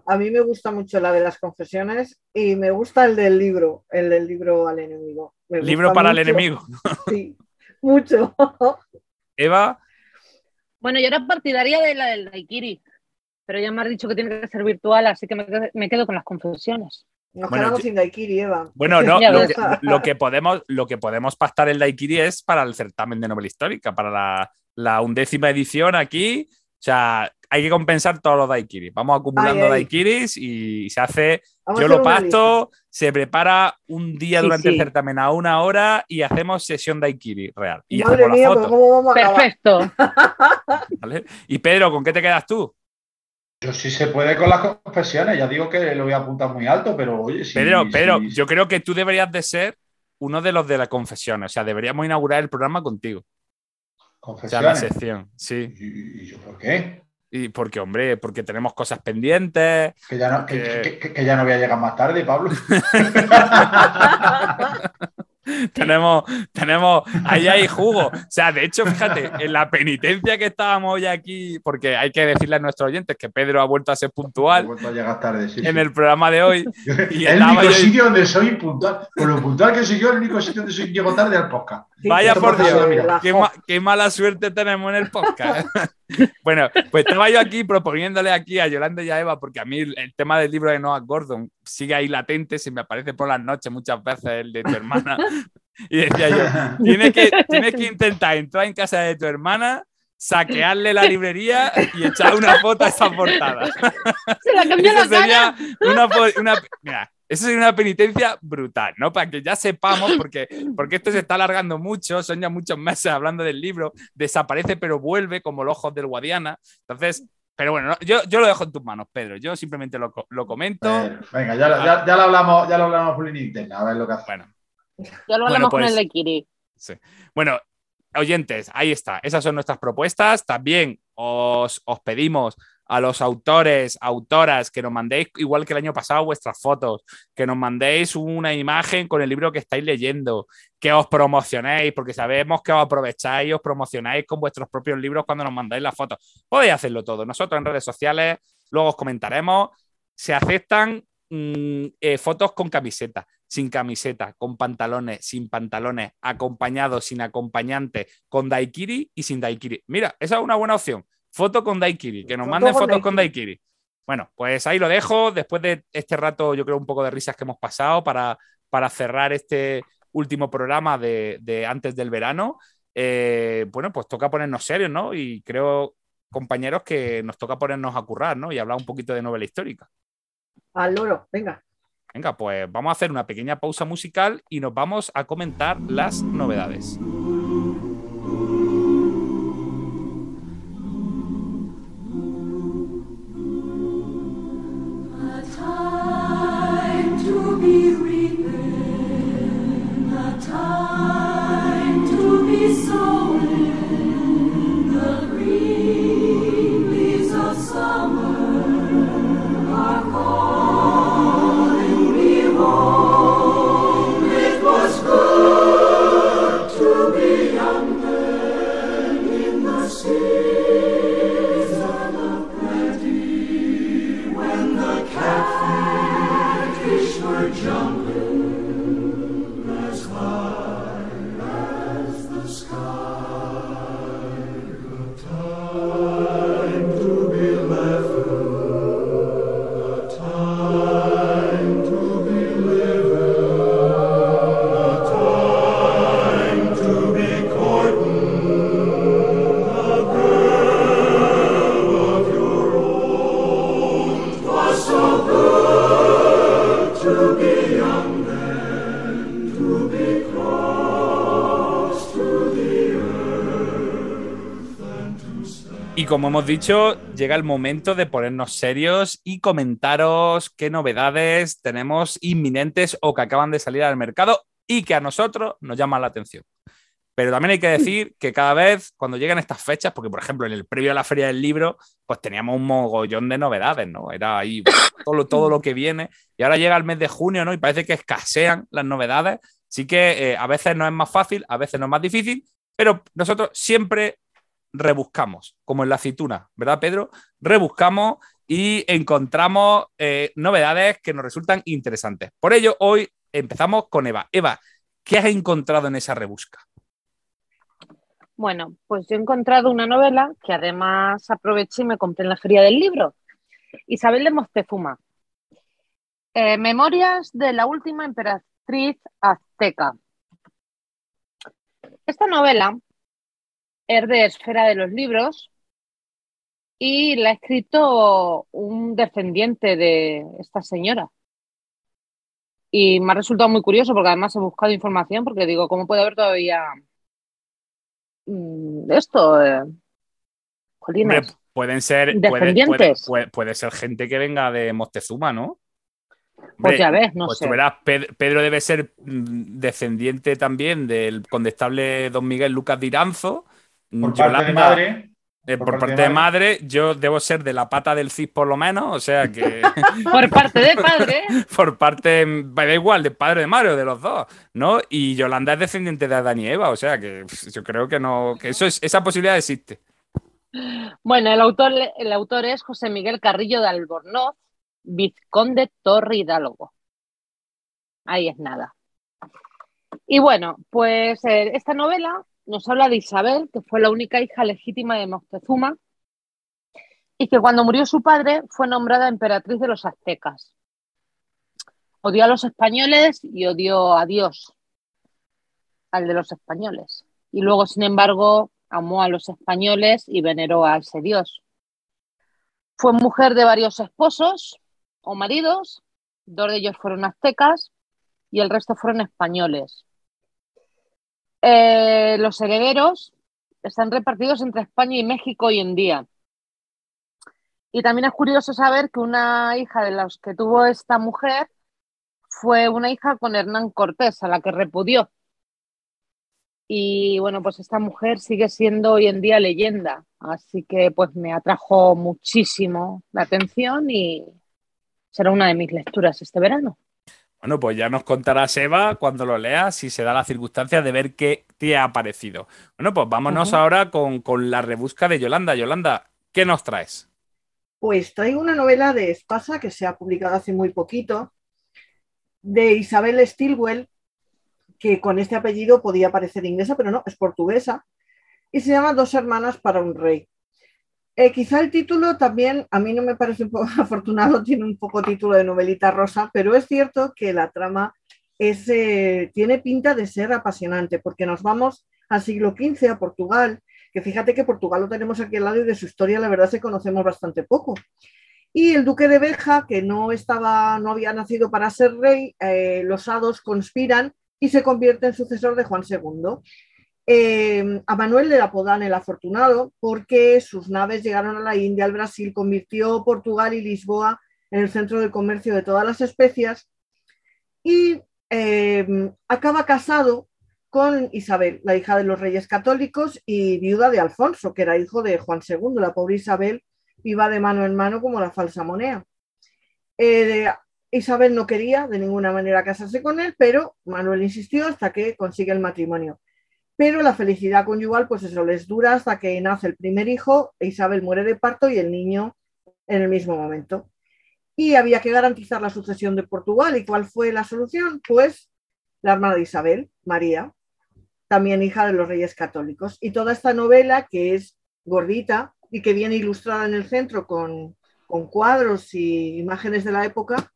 A mí me gusta mucho la de las confesiones y me gusta el del libro, el del libro al enemigo. Me Libro para el enemigo. Sí, mucho. Eva, Bueno, yo era partidaria de la del Daikiri, pero ya me has dicho que tiene que ser virtual, así que me quedo con las confesiones. Nos Bueno, quedamos yo- sin Daikiri, Eva. Bueno, no, lo que, lo que podemos, lo que podemos pactar el Daikiri es para el certamen de novela histórica, para la, la undécima edición aquí. O sea, hay que compensar todos los Daikiris. Vamos acumulando Ay, ay. Daikiris y se hace. Vamos yo lo una pacto, se prepara un día Sí, durante el certamen a una hora y hacemos sesión Daikiri real. Y Madre hacemos mía, la pero foto. ¿cómo vamos a? Perfecto. ¿vale? Y Pedro, ¿con qué te quedas tú? Yo sí se puede con las confesiones, ya digo que lo voy a apuntar muy alto, pero oye, sí. Pedro, Pedro, sí, yo creo que tú deberías de ser uno de los de las confesiones. O sea, deberíamos inaugurar el programa contigo. O sea, la Confesiones. sección, sí. ¿Y, y yo por qué? Y porque, hombre, porque tenemos cosas pendientes. Que ya, no, que- que ya no voy a llegar más tarde, Pablo. tenemos, tenemos, ahí hay jugo. O sea, de hecho, fíjate, en la penitencia que estábamos hoy aquí, porque hay que decirle a nuestros oyentes que Pedro ha vuelto a ser puntual vuelto a llegar tarde, sí, en sí. el programa de hoy. y el único yo- sitio donde soy puntual. Por lo puntual que soy yo, el único sitio donde soy llego tarde al podcast. Sí, Vaya por Dios, Qué, jo- ma- qué mala suerte tenemos en el podcast. bueno, pues estaba yo aquí proponiéndole aquí a Yolanda y a Eva, porque a mí el, el tema del libro de Noah Gordon sigue ahí latente, se me aparece por las noches muchas veces el de tu hermana. Y decía yo, tienes que, tienes que intentar entrar en casa de tu hermana, saquearle la librería y echar una foto a esa portada. Se la cambió Eso la cara. sería una, una- mira, eso sería una penitencia brutal, ¿no? Para que ya sepamos, porque, porque esto se está alargando mucho, son ya muchos meses hablando del libro, desaparece pero vuelve como los ojos del Guadiana. Entonces, pero bueno, no, yo, yo lo dejo en tus manos, Pedro. Yo simplemente lo, lo comento. Eh, venga, ya, lo- ya, ya lo hablamos, ya lo hablamos por interna, a ver lo que hace. Bueno, Ya lo Bueno, hablamos con pues- el Daikiri. Bueno, oyentes, ahí está. Esas son nuestras propuestas. También os, os pedimos a los autores, autoras, que nos mandéis, igual que el año pasado, vuestras fotos, que nos mandéis una imagen con el libro que estáis leyendo, que os promocionéis, porque sabemos que os aprovecháis, os promocionáis con vuestros propios libros cuando nos mandáis las fotos. Podéis hacerlo todo. Nosotros en redes sociales, luego os comentaremos. Se aceptan mm, eh, fotos con camiseta, sin camiseta, con pantalones, sin pantalones, acompañados, sin acompañante, con daiquiri y sin daiquiri. Mira, esa es una buena opción. Foto con daiquiri, que nos manden fotos con daiquiri. Bueno, pues ahí lo dejo. Después de este rato, yo creo un poco de risas que hemos pasado para, para cerrar este último programa de, de antes del verano. eh, bueno, pues toca ponernos serios, ¿no? Y creo, compañeros, que nos toca ponernos a currar, ¿no? Y hablar un poquito de novela histórica. Al loro, venga. Venga, pues vamos a hacer una pequeña pausa musical y nos vamos a comentar las novedades. Como hemos dicho, llega el momento de ponernos serios y comentaros qué novedades tenemos inminentes o que acaban de salir al mercado y que a nosotros nos llaman la atención. Pero también hay que decir que cada vez, cuando llegan estas fechas, porque por ejemplo en el previo a la Feria del Libro, pues teníamos un mogollón de novedades, ¿no? Era ahí todo lo, todo lo que viene. Y ahora llega el mes de junio, ¿no? Y parece que escasean las novedades. Así que eh, a veces no es más fácil, a veces no es más difícil, pero nosotros siempre rebuscamos, como en la aceituna, ¿verdad, Pedro? Rebuscamos y encontramos eh, novedades que nos resultan interesantes. Por ello, hoy empezamos con Eva. Eva, ¿qué has encontrado en esa rebusca? Bueno, pues yo he encontrado una novela que además aproveché y me compré en la feria del libro. Isabel de Moctezuma. Eh, Memorias de la última emperatriz azteca. Esta novela es de Esfera de los Libros y la ha escrito un descendiente de esta señora. Y me ha resultado muy curioso porque además he buscado información porque digo, ¿cómo puede haber todavía mm, esto? Eh. Hombre, pueden ser. Puede, Descendientes. puede- puede ser gente que venga de Moctezuma, ¿no? Pues Hombre, ya ves, no pues sé. tú verás, Ped- Pedro debe ser mm, descendiente también del condestable don Miguel Lucas de Iranzo. Por Yolanda, parte de madre. eh, por, parte de madre, yo debo ser de la pata del CIS por lo menos, o sea que Por parte de padre, por parte, me da igual, de padre de madre o de los dos, ¿no? Y Yolanda es descendiente de Adán y Eva, o sea que yo creo que no, que eso es, esa posibilidad existe. Bueno, el autor, el autor es José Miguel Carrillo de Albornoz, vizconde Torre Hidalgo. Ahí es nada. Y bueno, pues eh, esta novela nos habla de Isabel, que fue la única hija legítima de Moctezuma, y que cuando murió su padre fue nombrada emperatriz de los aztecas. Odió a los españoles y odió a Dios, al de los españoles. Y luego, sin embargo, amó a los españoles y veneró a ese Dios. Fue mujer de varios esposos o maridos, dos de ellos fueron aztecas y el resto fueron españoles. Eh, los herederos están repartidos entre España y México hoy en día. Y también es curioso saber que una hija de los que tuvo esta mujer fue una hija con Hernán Cortés, a la que repudió. Y bueno, pues esta mujer sigue siendo hoy en día leyenda, así que pues me atrajo muchísimo la atención y será una de mis lecturas este verano. Bueno, pues ya nos contarás, Eva, cuando lo leas, si se da la circunstancia de ver qué te ha parecido. Bueno, pues vámonos ahora con, con la rebusca de Yolanda. Yolanda, ¿qué nos traes? Pues traigo una novela de Espasa que se ha publicado hace muy poquito, de Isabel Stilwell, que con este apellido podía parecer inglesa, pero no, es portuguesa, y se llama Dos hermanas para un rey. Eh, quizá el título también a mí no me parece un poco afortunado, tiene un poco título de novelita rosa, pero es cierto que la trama es, eh, tiene pinta de ser apasionante, porque nos vamos al siglo XV, a Portugal, que fíjate que Portugal lo tenemos aquí al lado y de su historia la verdad que conocemos bastante poco. Y el duque de Beja, que no, estaba, no había nacido para ser rey, eh, los hados conspiran y se convierte en sucesor de Juan II. Eh, a Manuel le apodan el afortunado porque sus naves llegaron a la India, al Brasil, convirtió Portugal y Lisboa en el centro del comercio de todas las especias y eh, acaba casado con Isabel, la hija de los reyes católicos y viuda de Alfonso, que era hijo de Juan II. La pobre Isabel iba de mano en mano como la falsa moneda. Eh, Isabel no quería de ninguna manera casarse con él, pero Manuel insistió hasta que consigue el matrimonio. Pero la felicidad conyugal, pues eso les dura hasta que nace el primer hijo, Isabel muere de parto y el niño en el mismo momento. Y había que garantizar la sucesión de Portugal. ¿Y cuál fue la solución? Pues la hermana de Isabel, María, también hija de los reyes católicos. Y toda esta novela, que es gordita y que viene ilustrada en el centro con, con cuadros y imágenes de la época,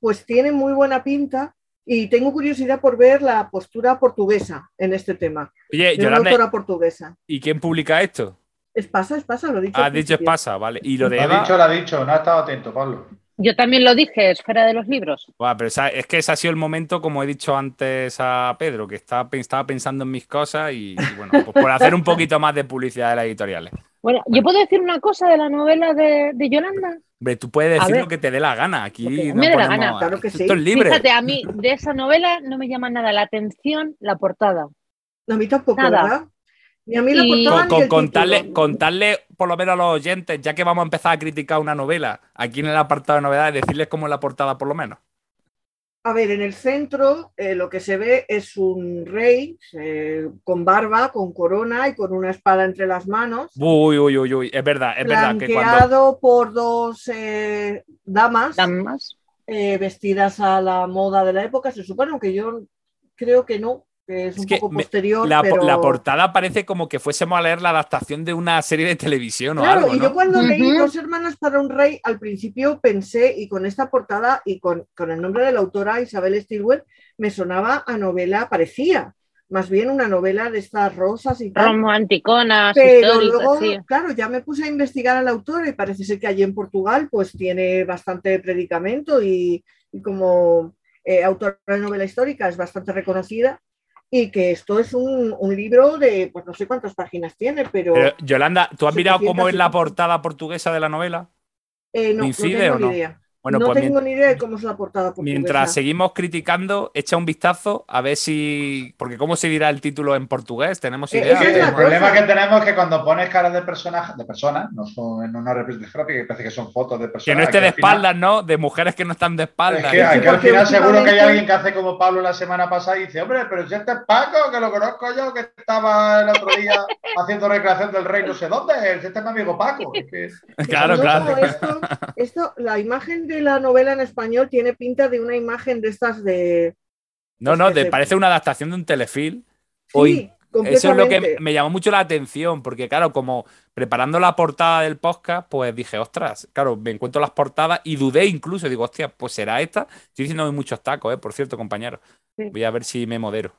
pues tiene muy buena pinta y tengo curiosidad por ver la postura portuguesa en este tema. Oye, De una Yolanda, autora portuguesa. ¿y quién publica esto? Es pasa, es pasa, lo he dicho. Has al dicho. Espasa, vale. Y lo de Lo ha Eva. dicho, lo ha dicho, no ha estado atento, Pablo. Yo también lo dije, Esfera de los Libros. Buah, pero esa- es que ese ha sido el momento, como he dicho antes a Pedro, que estaba, pe- estaba pensando en mis cosas y, y bueno, pues por hacer un poquito más de publicidad de las editoriales. Bueno, ¿yo puedo decir una cosa de la novela de, de Yolanda? Hombre, tú puedes decir lo que te dé la gana. Aquí no me dé la gana. Claro que esto sí. es libre. Fíjate, a mí de esa novela no me llama nada la atención la portada. No, a mí tampoco, Nada. ¿verdad? Ni a mí la Y- portada Con, con- contarle, contarle, por lo menos a los oyentes, ya que vamos a empezar a criticar una novela, aquí en el apartado de novedades, decirles cómo es la portada, por lo menos. A ver, en el centro eh, lo que se ve es un rey eh, con barba, con corona y con una espada entre las manos, Uy, uy, uy, uy. Es verdad, es verdad que cuando. por dos eh, damas Damas. eh, vestidas a la moda de la época, se supone, aunque yo creo que no, que es un Es que poco me- posterior. La, pero... la portada parece como que fuésemos a leer la adaptación de una serie de televisión o Claro, algo, y ¿no? yo cuando leí Ujú. Dos hermanas para un rey, al principio pensé, y con esta portada y con, con el nombre de la autora Isabel Stilwell, me sonaba a novela, parecía, más bien una novela de estas rosas y tal. Romanticonas, Pero luego, sí. claro, ya me puse a investigar al autor y parece ser que allí en Portugal pues tiene bastante predicamento y, y como eh, autora de novela histórica es bastante reconocida y que esto es un, un libro de, pues no sé cuántas páginas tiene, pero, Pero, Yolanda, ¿tú has mirado 700 cómo es la portada portuguesa de la novela? eh, no, no ¿coincide tengo o no? ni idea. Bueno, no pues tengo ni idea de cómo es la portada portuguesa. mientras seguimos criticando, echa un vistazo a ver si. Porque, ¿cómo se dirá el título en portugués? ¿Tenemos Eh, idea? el problema que tenemos es que cuando pones caras de personajes, de personas, no son no una representación gráfica, que parece que son fotos de personas. que no esté de final- espaldas, ¿no? De mujeres que no están de espaldas. Es que, Sí, que al final seguro que hay alguien que hace como Pablo la semana pasada y dice, hombre, pero si este es Paco, que lo conozco yo, que estaba el otro día haciendo recreación del rey no sé dónde, si este es mi amigo Paco. Es que- Claro, claro. Esto, esto, la imagen de la novela en español tiene pinta de una imagen de estas de. No, no, Es que te se- parece una adaptación de un telefilm. Sí, Hoy, Eso es lo que me llamó mucho la atención, porque claro, como preparando la portada del podcast, pues dije, ostras, claro, me encuentro las portadas y dudé incluso, digo, hostia, pues será esta. Estoy diciendo muchos tacos, eh, por cierto, compañero. Sí. Voy a ver si me modero.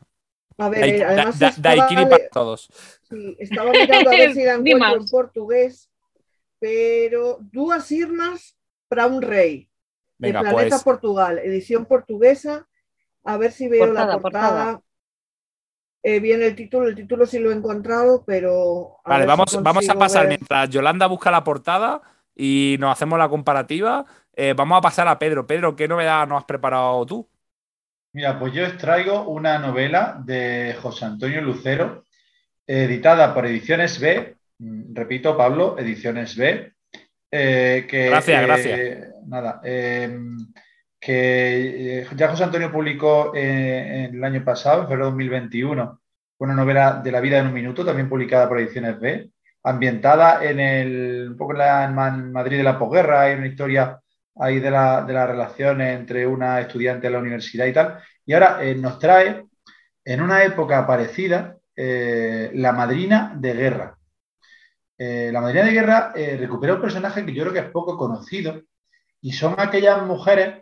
A ver, eh, además da- da- estaba, daiquiri de- para todos. sí, estaba mirando a ver si la encuentro en portugués, pero Duas Irmas para un rey. de Planeta pues Portugal, edición portuguesa. A ver si veo la Portada, portada. Eh, viene el título, el título sí lo he encontrado, pero. a Vale, si vamos, vamos a pasar ver. mientras Yolanda busca la portada y nos hacemos la comparativa. eh, vamos a pasar a Pedro. Pedro, ¿qué novedad nos has preparado tú? Mira, pues yo os traigo una novela de José Antonio Lucero, editada por Ediciones B, mm, repito, Pablo, Ediciones B. eh, que, Gracias, eh, gracias. Nada, eh, que eh, ya José Antonio publicó el año pasado, en febrero de 2021, una novela de la vida en un minuto, también publicada por Ediciones B, ambientada en el, un poco en, la, en Madrid de la posguerra, hay una historia ahí de la, de las relaciones entre una estudiante de la universidad y tal. Y ahora nos trae, en una época parecida, La Madrina de Guerra. Eh, la Madrina de Guerra eh, recupera un personaje que yo creo que es poco conocido y son aquellas mujeres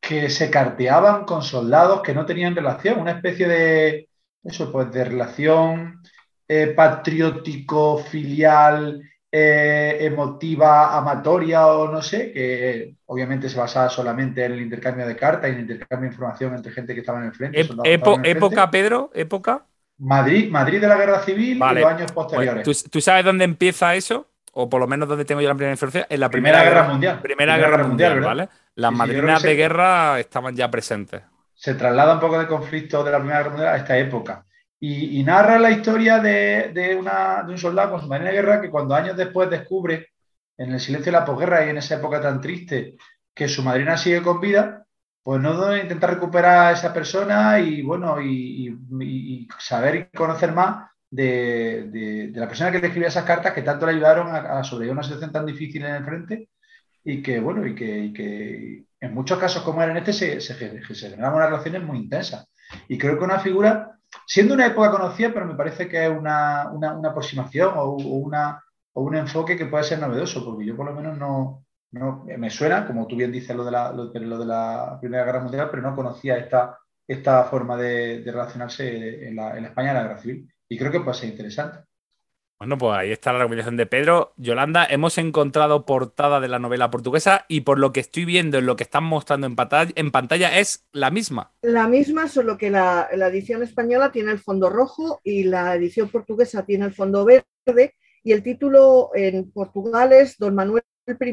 que se carteaban con soldados que no tenían relación, una especie de, eso, pues, de relación eh, patriótico, filial, eh, emotiva, amatoria o no sé, que obviamente se basaba solamente en el intercambio de cartas y en el intercambio de información entre gente que estaba el frente. Ep- en el frente. época, Pedro, época. Madrid, Madrid de la Guerra Civil Vale. y los años Pues, posteriores. ¿tú, tú sabes dónde empieza eso? O por lo menos dónde tengo yo la primera influencia. En la Primera, Primera, Guerra, Mundial. Primera Guerra Mundial, ¿verdad? ¿vale? Las Sí, madrinas de guerra estaban ya presentes. se traslada un poco de conflicto de la Primera Guerra Mundial a esta época. Y, y narra la historia de, de una- de un soldado con su marina de guerra que cuando años después descubre, en el silencio de la posguerra y en esa época tan triste, que su madrina sigue con vida, pues no intentar recuperar a esa persona y bueno, y, saber y conocer más de, de- de la persona que le escribía esas cartas que tanto le ayudaron a, a sobrevivir una situación tan difícil en el frente y que, bueno, y que, en muchos casos como era en este se, generaban unas relaciones muy intensas. Y creo que una figura, siendo una época conocida, pero me parece que es una, una, aproximación o una, o un enfoque que puede ser novedoso, porque yo por lo menos no, no me suena, como tú bien dices, lo de la, lo, de- lo de la Primera Guerra Mundial, pero no conocía esta, esta forma de, de relacionarse en la, en la España de la Guerra Civil. Y creo que puede ser interesante. Bueno, pues ahí está la recomendación de Pedro. Yolanda, hemos encontrado portada de la novela portuguesa y por lo que estoy viendo en lo que están mostrando en pantalla, en pantalla es la misma. La misma, solo que la, la edición española tiene el fondo rojo y la edición portuguesa tiene el fondo verde. Y el título en Portugal es Don Manuel I,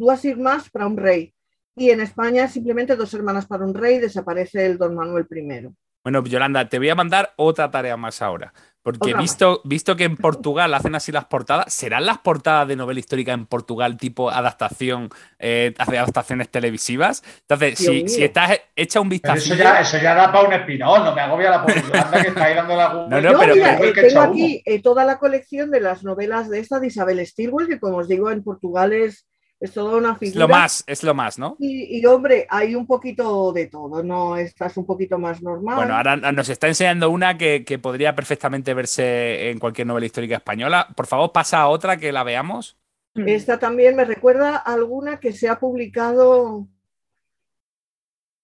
Duas Irmás para un rey. Y en España simplemente Dos hermanas para un rey, desaparece el Don Manuel I. Bueno, Yolanda, te voy a mandar otra tarea más ahora. Porque Otra más. visto, visto que en Portugal hacen así las portadas, ¿serán las portadas de novela histórica en Portugal tipo adaptación, eh, hace adaptaciones televisivas? Entonces, si, si estás hecha un vistazo. eso ya, eso ya da para un espinón, no me agobia la publicidad que está ahí dando la No, no, No, pero- mira, eh, tengo aquí eh, toda la colección de las novelas de esta de Isabel Stilwell, que como os digo, en Portugal es, Es toda una Es figura. lo más, es lo más, ¿no? Y, y, hombre, hay un poquito de todo, ¿no? Estás un poquito más normal. Bueno, ahora nos está enseñando una que, que podría perfectamente verse en cualquier novela histórica española. Por favor, pasa a otra que la veamos. Esta también me recuerda a alguna que se ha publicado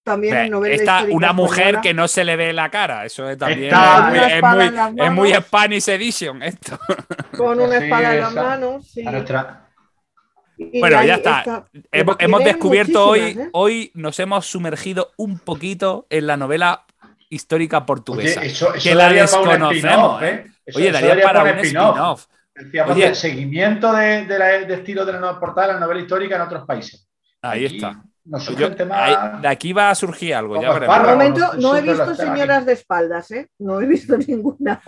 también en novela Esta, histórica una mujer española. que no se le ve la cara. Eso es también Está- es muy, es es. Spanish Edition esto. con una Sí, espada en las manos. sí. A nuestra- Bueno, ya está. Hemos, descubierto hoy, ¿eh? hoy nos hemos sumergido un poquito en la novela histórica portuguesa. Oye, eso, eso que la daría para un desconocemos, spin-off, ¿eh? Eso- Oye, eso daría para un spin-off. del seguimiento de, de la- de estilo de la nueva portada de la novela histórica en otros países. Ahí Aquí está. Nos surge Yo- el tema. ahí- de aquí va a surgir algo, ya veremos. De espárrago. momento no he visto señoras de espaldas, ¿eh? No he visto ninguna.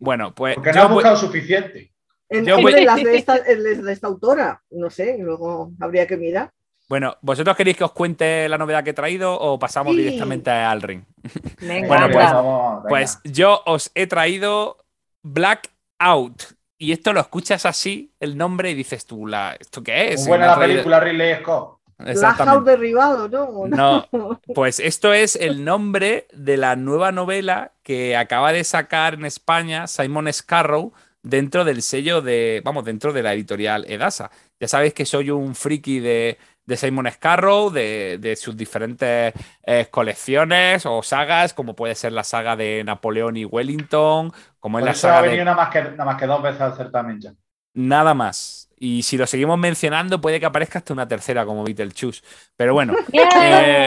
Bueno, pues Porque no voy- buscado suficiente. En, Yo en voy- las de esta, en las de esta autora, no sé, luego habría que mirar. bueno, ¿vosotros queréis que os cuente la novedad que he traído o pasamos Sí. directamente al ring? Me Bueno, pues- Vamos, venga. Pues yo os he traído Black Out. Y esto lo escuchas así, el nombre, y dices tú, la, ¿esto qué es? Buena la traído- película Ridley Scott. Exactamente. derribado, ¿no? No, pues esto es el nombre de la nueva novela que acaba de sacar en España Simon Scarrow dentro del sello de, vamos, dentro de la editorial Edasa. Ya sabéis que soy un friki de, de Simon Scarrow, de, de sus diferentes eh, colecciones o sagas, como puede ser la saga de Napoleón y Wellington, como es la ha saga de venido nada más, que, nada más que dos veces al certamen ya. Nada más. Y si lo seguimos mencionando, puede que aparezca hasta una tercera como Beetlejuice. Pero bueno, ¡Yeah!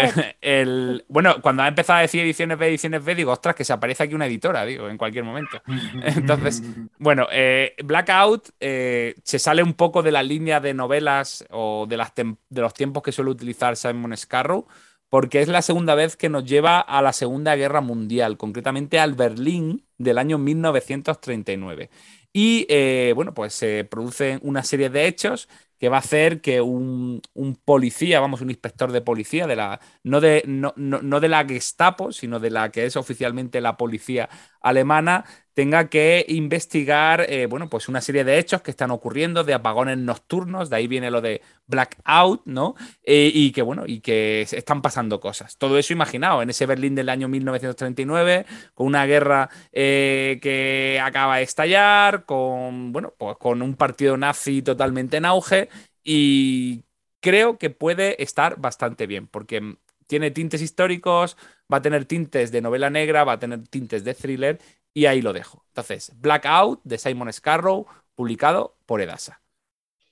eh, el, bueno, cuando ha empezado a decir ediciones B, ediciones B, digo, ostras, que se aparece aquí una editora, digo, en cualquier momento. Entonces, Bueno, eh, Blackout eh, se sale un poco de la línea de novelas o de, las de los tiempos que suele utilizar Simon Scarrow, porque es la segunda vez que nos lleva a la Segunda Guerra Mundial, concretamente al Berlín del año 1939. Y eh, bueno, pues se producen una serie de hechos que va a hacer que un, un policía, vamos, un inspector de policía, de la, no, de, no, no- no de la Gestapo, sino de la que es oficialmente la policía alemana, tenga que investigar, eh, bueno, pues una serie de hechos que están ocurriendo, de apagones nocturnos, de ahí viene lo de blackout, ¿no? Eh, y que, bueno, y que están pasando cosas. Todo eso imaginado en ese Berlín del año 1939, con una guerra eh, que acaba de estallar, con, bueno, pues con un partido nazi totalmente en auge, y creo que puede estar bastante bien, porque tiene tintes históricos, va a tener tintes de novela negra, va a tener tintes de thriller, y ahí lo dejo. Entonces, Blackout de Simon Scarrow, publicado por Edasa.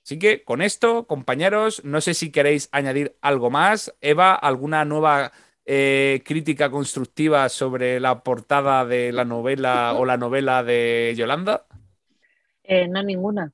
Así que con esto, compañeros, no sé si queréis añadir algo más. Eva, ¿alguna nueva eh, crítica constructiva sobre la portada de la novela o la novela de Yolanda? Eh, no, ninguna.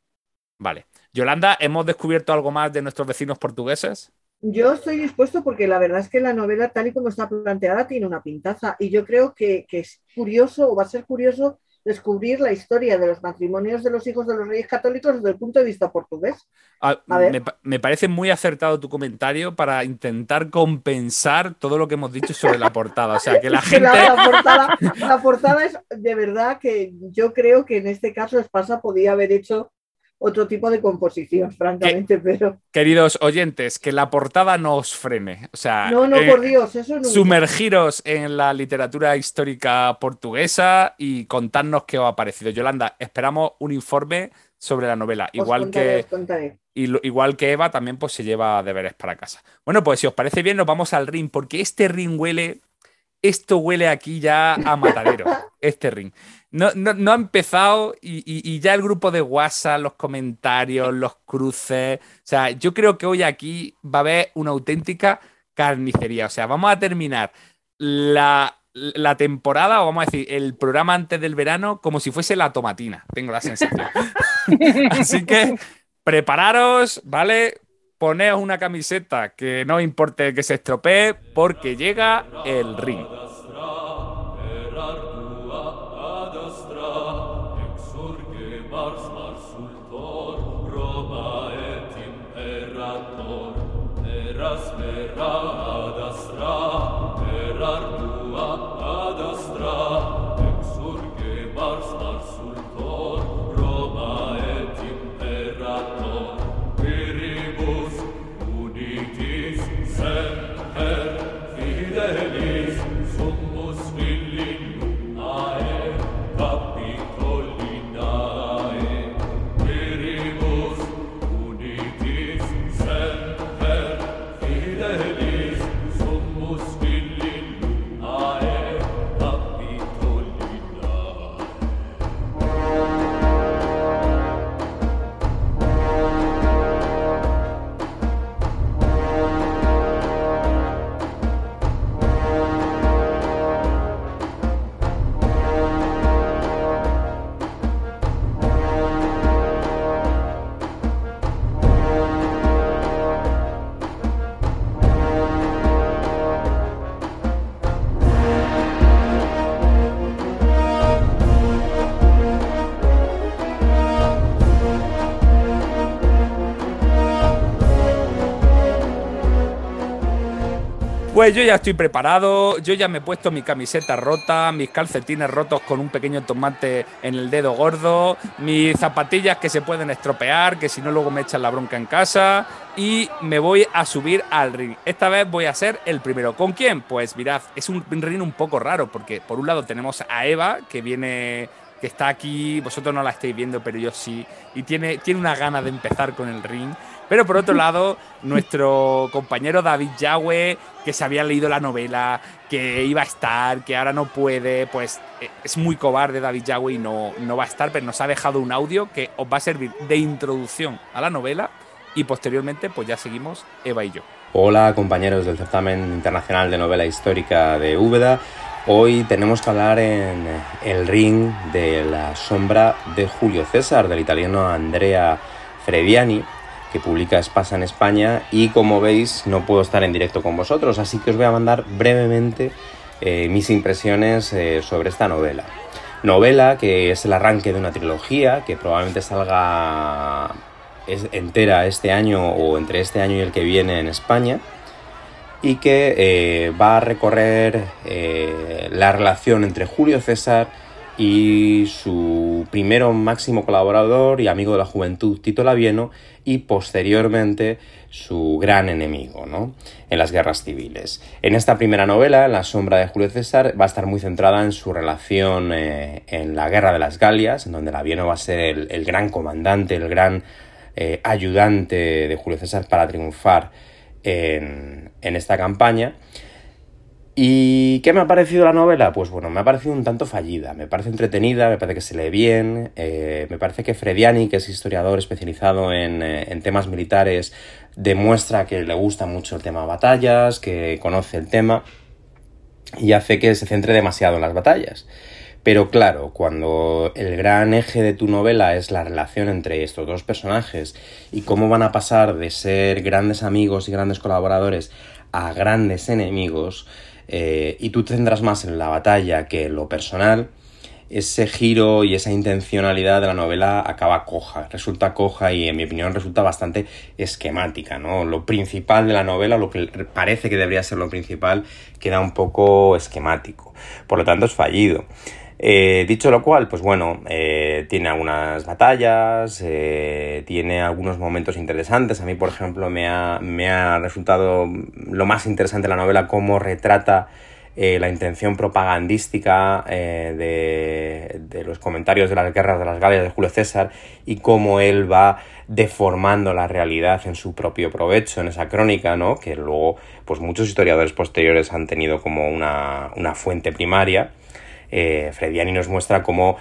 Vale. Yolanda, ¿hemos descubierto algo más de nuestros vecinos portugueses? Yo estoy dispuesto porque la verdad es que la novela, tal y como está planteada, tiene una pintaza. Y yo creo que, que es curioso o va a ser curioso descubrir la historia de los matrimonios de los hijos de los reyes católicos desde el punto de vista portugués. Ah, A ver. me, me parece muy acertado tu comentario para intentar compensar todo lo que hemos dicho sobre la portada. O sea, que la gente... la, la portada, la portada es de verdad que yo creo que en este caso Espasa podía haber hecho otro tipo de composición, francamente, pero Queridos oyentes, que la portada no os frene. O sea, no, no, eh, por Dios, eso no. sumergiros en la literatura histórica portuguesa y contadnos qué os ha parecido. Yolanda, esperamos un informe sobre la novela. Igual contaré, que, igual que Eva, también pues, se lleva deberes para casa. Bueno, pues si os parece bien, nos vamos al ring, porque este ring huele. Esto huele aquí ya a matadero, este ring. No, no, no ha empezado y, y- y ya el grupo de WhatsApp, los comentarios, los cruces. O sea, yo creo que hoy aquí va a haber una auténtica carnicería. O sea, vamos a terminar la, la temporada, o vamos a decir, el programa antes del verano, como si fuese la tomatina. Tengo la sensación. Así que prepararos, ¿vale? Poneos una camiseta que no importe que se estropee, porque llega el ring. Pues yo ya estoy preparado, yo ya me he puesto mi camiseta rota, mis calcetines rotos con un pequeño tomate en el dedo gordo, mis zapatillas que se pueden estropear, que si no luego me echan la bronca en casa y me voy a subir al ring. Esta vez voy a ser el primero. ¿Con quién? Pues mirad, es un ring un poco raro porque por un lado tenemos a Eva que viene que está aquí, vosotros no la estáis viendo, pero yo sí, y tiene, tiene una gana de empezar con el ring. Pero por otro lado, nuestro compañero David Yahweh, que se había leído la novela, que iba a estar, que ahora no puede, pues eh, es muy cobarde David Yahweh y no, no va a estar, pero nos ha dejado un audio que os va a servir de introducción a la novela y posteriormente pues ya seguimos Eva y yo. Hola compañeros del certamen internacional de novela histórica de Úbeda. Hoy tenemos que hablar en el ring de la sombra de Julio César, del italiano Andrea Frediani, que publica Espasa en España y como veis no puedo estar en directo con vosotros, así que os voy a mandar brevemente eh, mis impresiones eh, sobre esta novela. Novela que es el arranque de una trilogía que probablemente salga entera este año o entre este año y el que viene en España y que eh, va a recorrer la relación entre Julio César y su primero máximo colaborador y amigo de la juventud Tito Labieno y posteriormente su gran enemigo ¿no? en las guerras civiles. En esta primera novela, La sombra de Julio César, va a estar muy centrada en su relación eh, en la guerra de las Galias, en donde Labieno va a ser el, el gran comandante, el gran eh, ayudante de Julio César para triunfar en, en esta campaña. ¿Y qué me ha parecido la novela? Pues bueno, me ha parecido un tanto fallida, me parece entretenida, me parece que se lee bien, eh, me parece que Frediani, que es historiador especializado eh, en, temas militares, demuestra que le gusta mucho el tema de batallas, que conoce el tema y hace que se centre demasiado en las batallas. Pero claro, cuando el gran eje de tu novela es la relación entre estos dos personajes y cómo van a pasar de ser grandes amigos y grandes colaboradores a grandes enemigos, eh, y tú te centras más en la batalla que en lo personal, ese giro y esa intencionalidad de la novela acaba coja, resulta coja y en mi opinión resulta bastante esquemática, ¿no? Lo principal de la novela, lo que parece que debería ser lo principal, queda un poco esquemático, por lo tanto es fallido. Eh, dicho lo cual, pues bueno, eh, tiene algunas batallas, eh, tiene algunos momentos interesantes. A mí, por ejemplo, me ha, me ha resultado lo más interesante de la novela cómo retrata la intención propagandística de, de, los comentarios de las guerras de las Galias de Julio César y cómo él va deformando la realidad en su propio provecho en esa crónica, ¿no? Que luego, pues muchos historiadores posteriores han tenido como una, una fuente primaria eh, Frediani nos muestra cómo,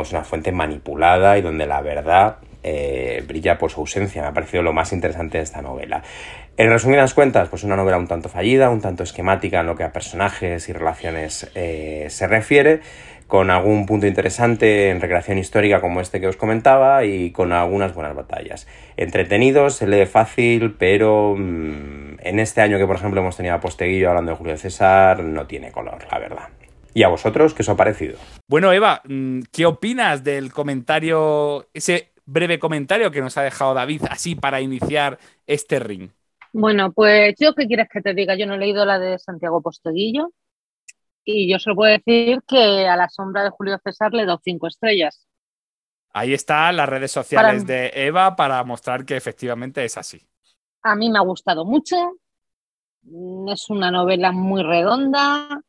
es una fuente manipulada y donde la verdad eh, brilla por su ausencia. Me ha parecido lo más interesante de esta novela. En resumidas cuentas, pues una novela un tanto fallida, un tanto esquemática en lo que a personajes y relaciones eh, se refiere, con algún punto interesante en recreación histórica como este que os comentaba y con algunas buenas batallas. Entretenido, se lee fácil, pero mmm, en este año que por ejemplo hemos tenido a Posteguillo hablando de Julio César, no tiene color, la verdad. ¿Y a vosotros qué os ha parecido? Bueno, Eva, mm, ¿qué opinas del comentario, ese breve comentario que nos ha dejado David así para iniciar este ring? Bueno, pues yo qué quieres que te diga, yo no he leído la de Santiago Posteguillo y yo solo puedo decir que a la sombra de Julio César le doy cinco estrellas. Ahí están las redes sociales para... de Eva para mostrar que efectivamente es así. A mí me ha gustado mucho, es una novela muy redonda,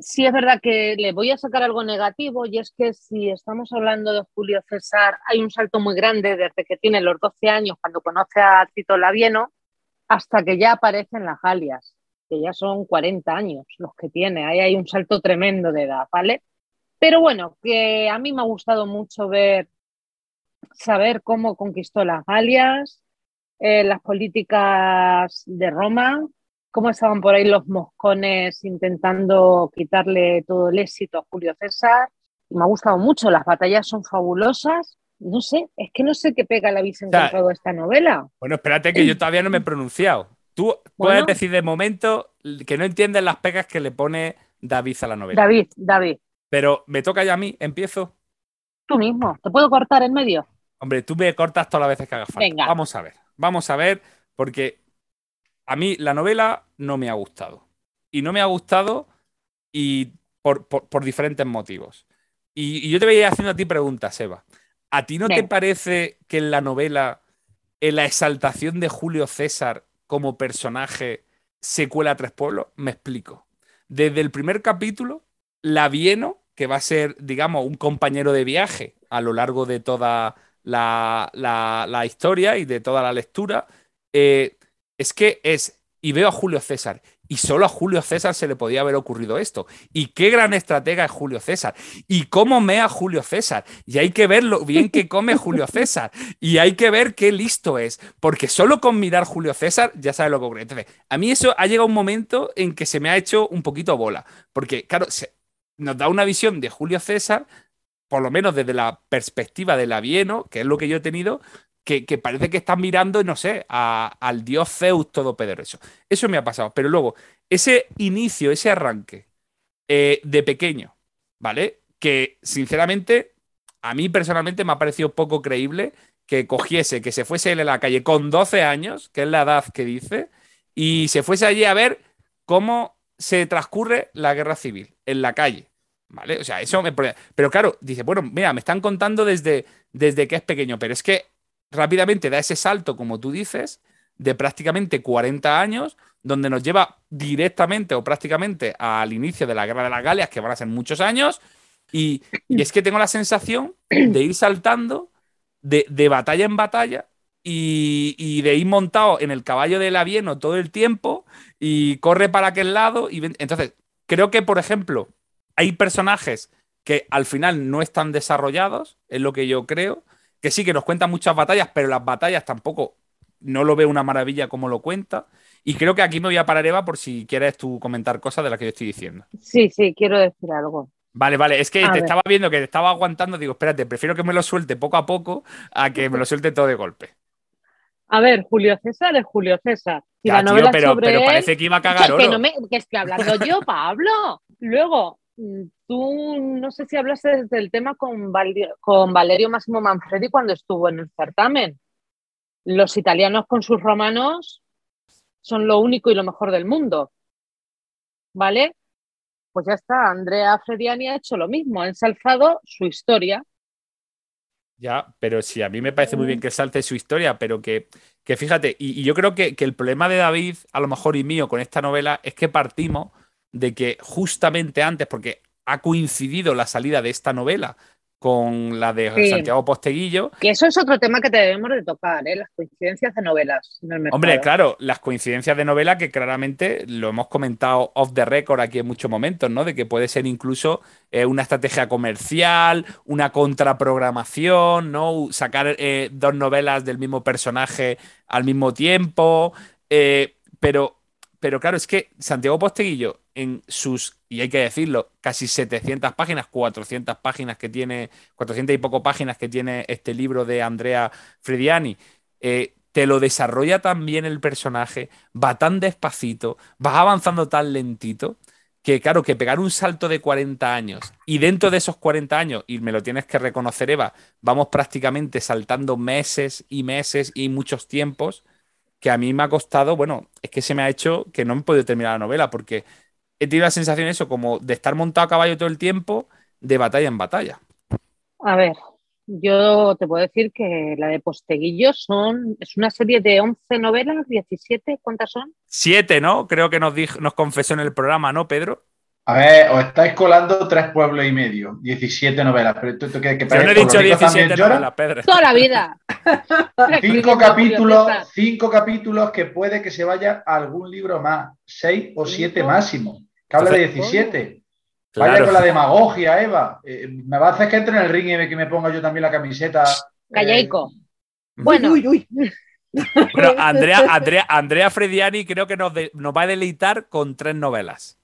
sí es verdad que le voy a sacar algo negativo y es que si estamos hablando de Julio César, hay un salto muy grande desde que tiene los 12 años cuando conoce a Tito Labieno hasta que ya aparece en las Galias, que ya son 40 años los que tiene, ahí hay un salto tremendo de edad, ¿vale? Pero bueno, que a mí me ha gustado mucho ver, saber cómo conquistó las Galias, eh, las políticas de Roma, cómo estaban por ahí los moscones intentando quitarle todo el éxito a Julio César. Me ha gustado mucho, las batallas son fabulosas. No sé, es que no sé qué pega la habéis encontrado sea, esta novela. Bueno, espérate que yo todavía no me he pronunciado. Tú puedes bueno, decir de momento que no entiendes las pegas que le pone David a la novela. David, David. Pero me toca ya a mí, empiezo. Tú mismo, ¿te puedo cortar en medio? Hombre, tú me cortas todas las veces que haga falta. Venga. Vamos a ver, vamos a ver, porque a mí la novela no me ha gustado. y no me ha gustado y por, por- por diferentes motivos. Y, y yo te voy a ir haciendo a ti preguntas, Eva. ¿A ti no te parece que en la novela, en la exaltación de Julio César como personaje, se cuela a tres pueblos? Me explico. Desde el primer capítulo, Lavieno, que va a ser, digamos, un compañero de viaje a lo largo de toda la, la- la historia y de toda la lectura, eh, es que es, y veo a Julio César, y solo a Julio César se le podía haber ocurrido esto. Y qué gran estratega es Julio César. Y cómo mea Julio César. Y hay que ver lo bien que come Julio César. Y hay que ver qué listo es. Porque solo con mirar Julio César ya sabe lo que ocurre. Entonces, a mí eso ha llegado un momento en que se me ha hecho un poquito bola. Porque, claro, se- nos da una visión de Julio César, por lo menos desde la perspectiva de Lavieno, que es lo que yo he tenido, que, parece que estás mirando, no sé, a- al dios Zeus todopoderoso. Eso me ha pasado. Pero luego, ese inicio, ese arranque eh, de pequeño, ¿vale? Que sinceramente, a mí personalmente me ha parecido poco creíble que cogiese, que se fuese él a la calle con 12 años, que es la edad que dice, y se fuese allí a ver cómo se transcurre la guerra civil en la calle. ¿Vale? O sea, eso me. Pero claro, dice, bueno, mira, me están contando desde, desde que es pequeño, pero es que rápidamente da ese salto, como tú dices, de prácticamente 40 años, donde nos lleva directamente o prácticamente al inicio de la Guerra de las Galias, que van a ser muchos años, y, es que tengo la sensación de ir saltando de, de batalla en batalla y, y de ir montado en el caballo del avieno todo el tiempo y corre para aquel lado. Y entonces, creo que, por ejemplo, hay personajes que al final no están desarrollados, es lo que yo creo, que sí que nos cuentan muchas batallas, pero las batallas tampoco no lo veo una maravilla como lo cuenta. Y creo que aquí me voy a parar, Eva, por si quieres tú comentar cosas de las que yo estoy diciendo. Sí, sí, quiero decir algo. Vale, vale, es que A te ver. estaba viendo que te estaba aguantando, digo, espérate, prefiero que me lo suelte poco a poco a que me lo suelte todo de golpe. A ver, Julio César es Julio César. Y Ya, la tío, novela pero, sobre pero él- parece que iba a Que- cagar que, oro. no me, que estoy hablando yo, Pablo. Luego, tú no sé si hablaste del tema con, Val- con Valerio Massimo Manfredi cuando estuvo en el certamen. Los italianos con sus romanos son lo único y lo mejor del mundo. ¿Vale? Pues ya está, Andrea Frediani ha hecho lo mismo, ha ensalzado su historia. Ya, pero sí, a mí me parece muy bien que salte su historia, pero que, que fíjate, y, y yo creo que, que el problema de David, a lo mejor y mío, con esta novela, es que partimos de que justamente antes, porque ha coincidido la salida de esta novela con la de Sí. Santiago Posteguillo, Que eso es otro tema que debemos de tocar, ¿eh? las coincidencias de novelas en el mercado. Hombre, claro, las coincidencias de novela que claramente lo hemos comentado off the record aquí en muchos momentos, ¿no? De que puede ser incluso eh, una estrategia comercial, una contraprogramación, ¿no? Sacar eh, dos novelas del mismo personaje al mismo tiempo. eh, pero, pero claro, es que Santiago Posteguillo, en sus, y hay que decirlo, casi 700 páginas, 400 páginas que tiene, 400 y poco páginas que tiene este libro de Andrea Frediani, eh, te lo desarrolla tan bien el personaje, va tan despacito, vas avanzando tan lentito, que claro, que pegar un salto de 40 años y dentro de esos 40 años, y me lo tienes que reconocer, Eva, vamos prácticamente saltando meses y meses y muchos tiempos, que a mí me ha costado, bueno, es que se me ha hecho que no me he podido terminar la novela, porque he tenido la sensación eso, como de estar montado a caballo todo el tiempo, de batalla en batalla. A ver, yo te puedo decir que la de Posteguillo son, es una serie de 11 novelas, 17, ¿cuántas son? Siete, ¿no? Creo que nos, dijo, nos confesó en el programa, ¿no, Pedro? A ver, os estáis colando tres pueblos y medio, 17 novelas. Pero tú, tú que, que Yo no he dicho por lo visto 17 también llora. novelas, Pedro. Toda la vida. Cinco capítulos, cinco capítulos que puede que se vaya a algún libro más, seis o siete Cinco. máximo. Que habla de Entonces- 17. Vaya con la demagogia, Eva. Eh, me va a hacer que entre en el ring y que me ponga yo también la camiseta. eh, Callaico. Bueno, Uy, uy, uy. Pero Andrea, Andrea, Andrea Frediani creo que nos, de- nos va a deleitar con tres novelas.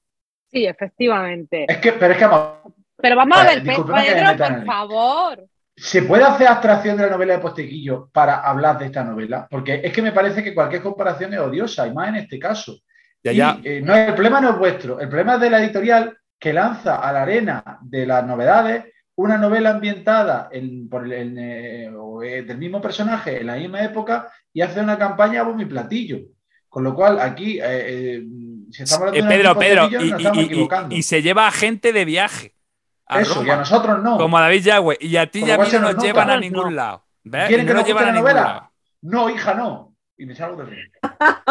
sí, efectivamente. Es que, pero es que vamos, Pero vamos a ver, me Pedro, por favor. ¿se puede hacer abstracción de la novela de Posteguillo para hablar de esta novela? Porque es que me parece que cualquier comparación es odiosa, y más en este caso. Ya, Y, ya. eh, no, el problema no es vuestro, el problema es de la editorial que lanza a la arena de las novedades una novela ambientada en- por el- en, eh, eh, del mismo personaje en la misma época y hace una campaña a bombo y platillo. Con lo cual, aquí, eh, si estamos hablando de Pedro, un Pedro, de y, nos estamos y- y- equivocando. y se lleva a gente de viaje. A Eso, Roma, y a nosotros no. Como a David Yagüe. Y a ti Con y a lo mí cual se no nos nos llevan a No. ningún lado. ¿Ves? ¿Quieren Y que no nos llevan la novela? lado. No, hija, no. Y me salgo de río.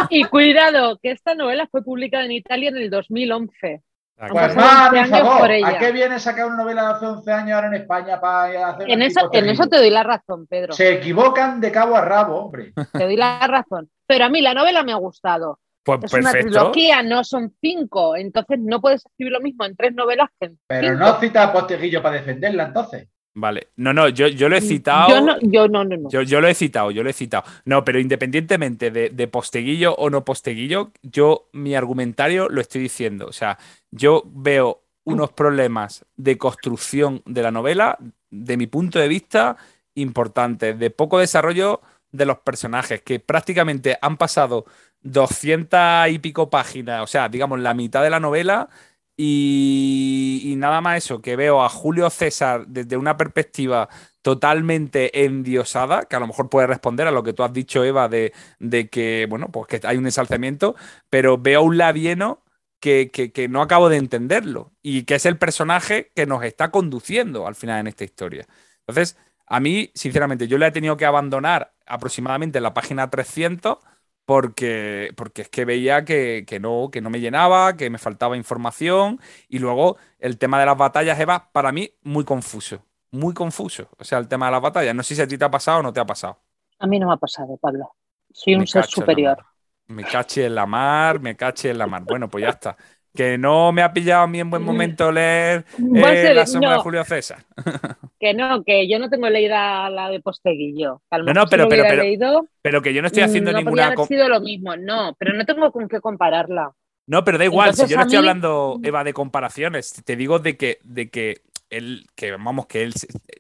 Y cuidado, que esta novela fue publicada en Italia en el 2011. Ah, Pues va, 11 mi años favor. por ella. ¿A qué viene sacar una novela de hace 11 años ahora en España para hacer En eso, en eso te doy la razón, Pedro. Se equivocan de cabo a rabo, hombre. Te doy la razón. Pero a mí la novela me ha gustado. Pues Es una perfecto. trilogía, no son cinco. Entonces no puedes escribir lo mismo en tres novelas que en Pero cinco. no cita a Posteguillo para defenderla entonces. Vale. No, no, yo, yo lo he citado. Yo no, yo no, no, no. Yo, yo lo he citado, yo lo he citado. No, pero independientemente de, de posteguillo o no posteguillo, yo mi argumentario lo estoy diciendo. O sea, yo veo unos problemas de construcción de la novela, de mi punto de vista, importantes, de poco desarrollo de los personajes, que prácticamente han pasado 200 y pico páginas, o sea, digamos, la mitad de la novela. Y, nada más eso, que veo a Julio César desde una perspectiva totalmente endiosada, que a lo mejor puede responder a lo que tú has dicho, Eva, de, de que, bueno, pues que hay un ensalzamiento, pero veo a un labieno que, que- que no acabo de entenderlo y que es el personaje que nos está conduciendo al final en esta historia. Entonces, a mí, sinceramente, yo le he tenido que abandonar aproximadamente en la página 300 porque, porque es que veía que, que no, que no me llenaba, que me faltaba información y luego el tema de las batallas, Eva, para mí muy confuso, muy confuso. O sea, el tema de las batallas, no sé si a ti te ha pasado o no te ha pasado. A mí no me ha pasado, Pablo. Soy un Me ser superior. Me caché en la mar, me caché en la mar. Bueno, pues ya está. Que no me ha pillado a mí en buen momento leer eh, La sombra de no, Julio César. que no, que yo no tengo leída la de Posteguillo. No, no, pero- si pero- pero leído, Pero que yo no estoy haciendo Mm, no ninguna. com- sido lo mismo. No, pero no tengo con qué compararla. No, pero da igual, si yo no estoy mí- hablando, Eva, de comparaciones. Te digo de que, de que él, que vamos, que él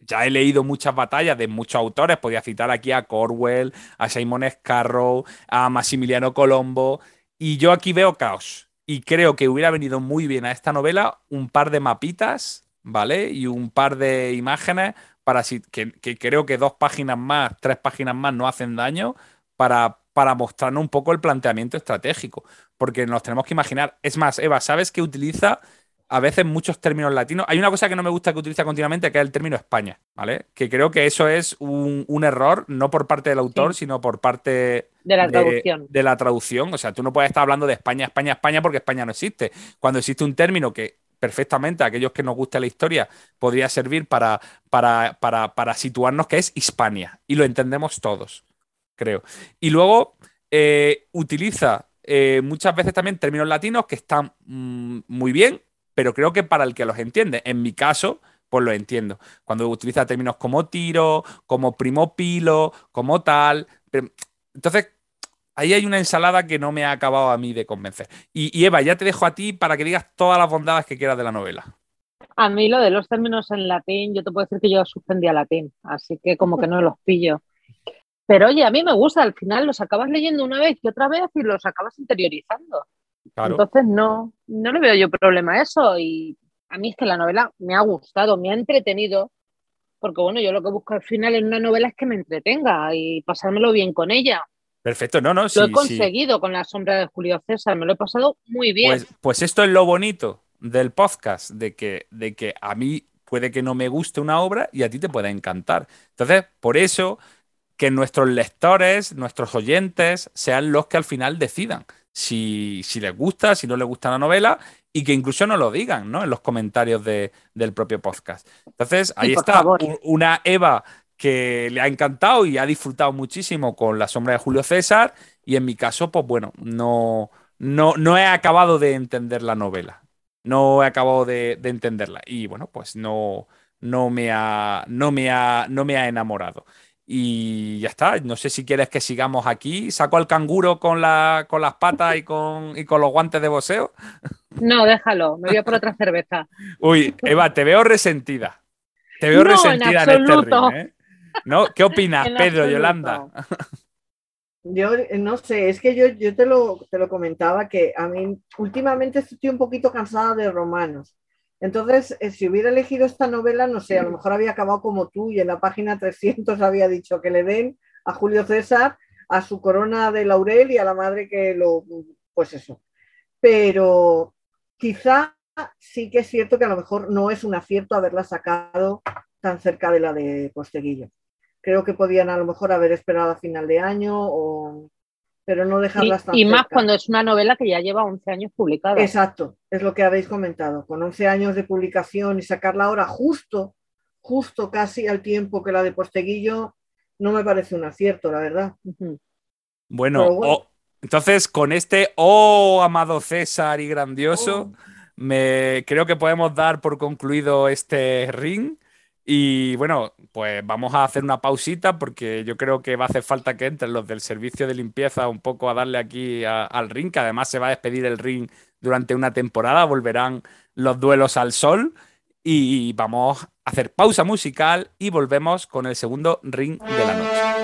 ya he leído muchas batallas de muchos autores. Podía citar aquí a Corwell, a Simon Scarrow, a Maximiliano Colombo. Y yo aquí veo caos. Y creo que hubiera venido muy bien a esta novela un par de mapitas, ¿vale? Y un par de imágenes para si, que, que creo que dos páginas más, tres páginas más no hacen daño para, para mostrarnos un poco el planteamiento estratégico. Porque nos tenemos que imaginar. Es más, Eva, ¿sabes que utiliza a veces muchos términos latinos? Hay una cosa que no me gusta que utiliza continuamente, que es el término España, ¿vale? Que creo que eso es un, un error, no por parte del autor, Sí. sino por parte De la de- traducción. de la traducción. O sea, tú no puedes estar hablando de España, España, España porque España no existe. Cuando existe un término que perfectamente a aquellos que nos guste la historia podría servir para, para, para, para situarnos que es Hispania. Y lo entendemos todos, creo. Y luego eh, utiliza eh, muchas veces también términos latinos que están mm, muy bien, pero creo que para el que los entiende. En mi caso, pues lo entiendo. Cuando utiliza términos como tiro, como primo pilo, como tal. pero- entonces, ahí hay una ensalada que no me ha acabado a mí de convencer. Y, Eva, ya te dejo a ti para que digas todas las bondades que quieras de la novela. A mí lo de los términos en latín, yo te puedo decir que yo suspendía latín, así que como que no los pillo. Pero oye, a mí me gusta, al final los acabas leyendo una vez y otra vez y los acabas interiorizando. Claro. Entonces no, no le veo yo problema a eso y a mí es que la novela me ha gustado, me ha entretenido, porque bueno, yo lo que busco al final en una novela es que me entretenga y pasármelo bien con ella. Perfecto, no, no, Lo sí, he sí. conseguido con la sombra de Julio César, me lo he pasado muy bien. Pues, pues esto es lo bonito del podcast, de que, de que a mí puede que no me guste una obra y a ti te pueda encantar. Entonces, por eso que nuestros lectores, nuestros oyentes, sean los que al final decidan si, si les gusta, si no les gusta la novela y que incluso nos lo digan ¿no? en los comentarios de- del propio podcast. Entonces, ahí está una Eva que le ha encantado y ha disfrutado muchísimo con La sombra de Julio César y en mi caso, pues bueno, no, no, no he acabado de entender la novela. No he acabado de, de entenderla. Y bueno, pues no, no me ha, no me ha, no me ha enamorado. Y ya está. No sé si quieres que sigamos aquí. Saco al canguro con, la, con las patas y con, y con los guantes de boxeo. No, déjalo, me voy a por otra cerveza. Uy, Eva, te veo resentida. Te veo No, en resentida en, este absoluto. ring, ¿eh? ¿No? ¿Qué opinas, En Pedro, absoluto. Yolanda? Yo eh, no sé, es que yo, yo te, lo, te lo comentaba que a mí últimamente estoy un poquito cansada de romanos. Entonces, eh, si hubiera elegido esta novela, no sé, a lo mejor había acabado como tú y en la página 300 había dicho que le den a Julio César a su corona de laurel y a la madre que lo, pues eso. pero quizá sí que es cierto que a lo mejor no es un acierto haberla sacado tan cerca de la de Posteguillo. Creo que podían a lo mejor haber esperado a final de año, o... pero no Y, dejarlas tan y más cerca. cuando es una novela que ya lleva 11 años publicada. Exacto, es lo que habéis comentado. Con 11 años de publicación y sacarla ahora justo, justo casi al tiempo que la de Posteguillo, no me parece un acierto, la verdad. Bueno, entonces con este oh amado César y grandioso, Oh. me creo que podemos dar por concluido este ring. Y bueno, pues vamos a hacer una pausita porque yo creo que va a hacer falta que entren los del servicio de limpieza un poco a darle aquí al ring, que además se va a despedir el ring durante una temporada, volverán los duelos al sol y vamos a hacer pausa musical y volvemos con el segundo ring de la noche.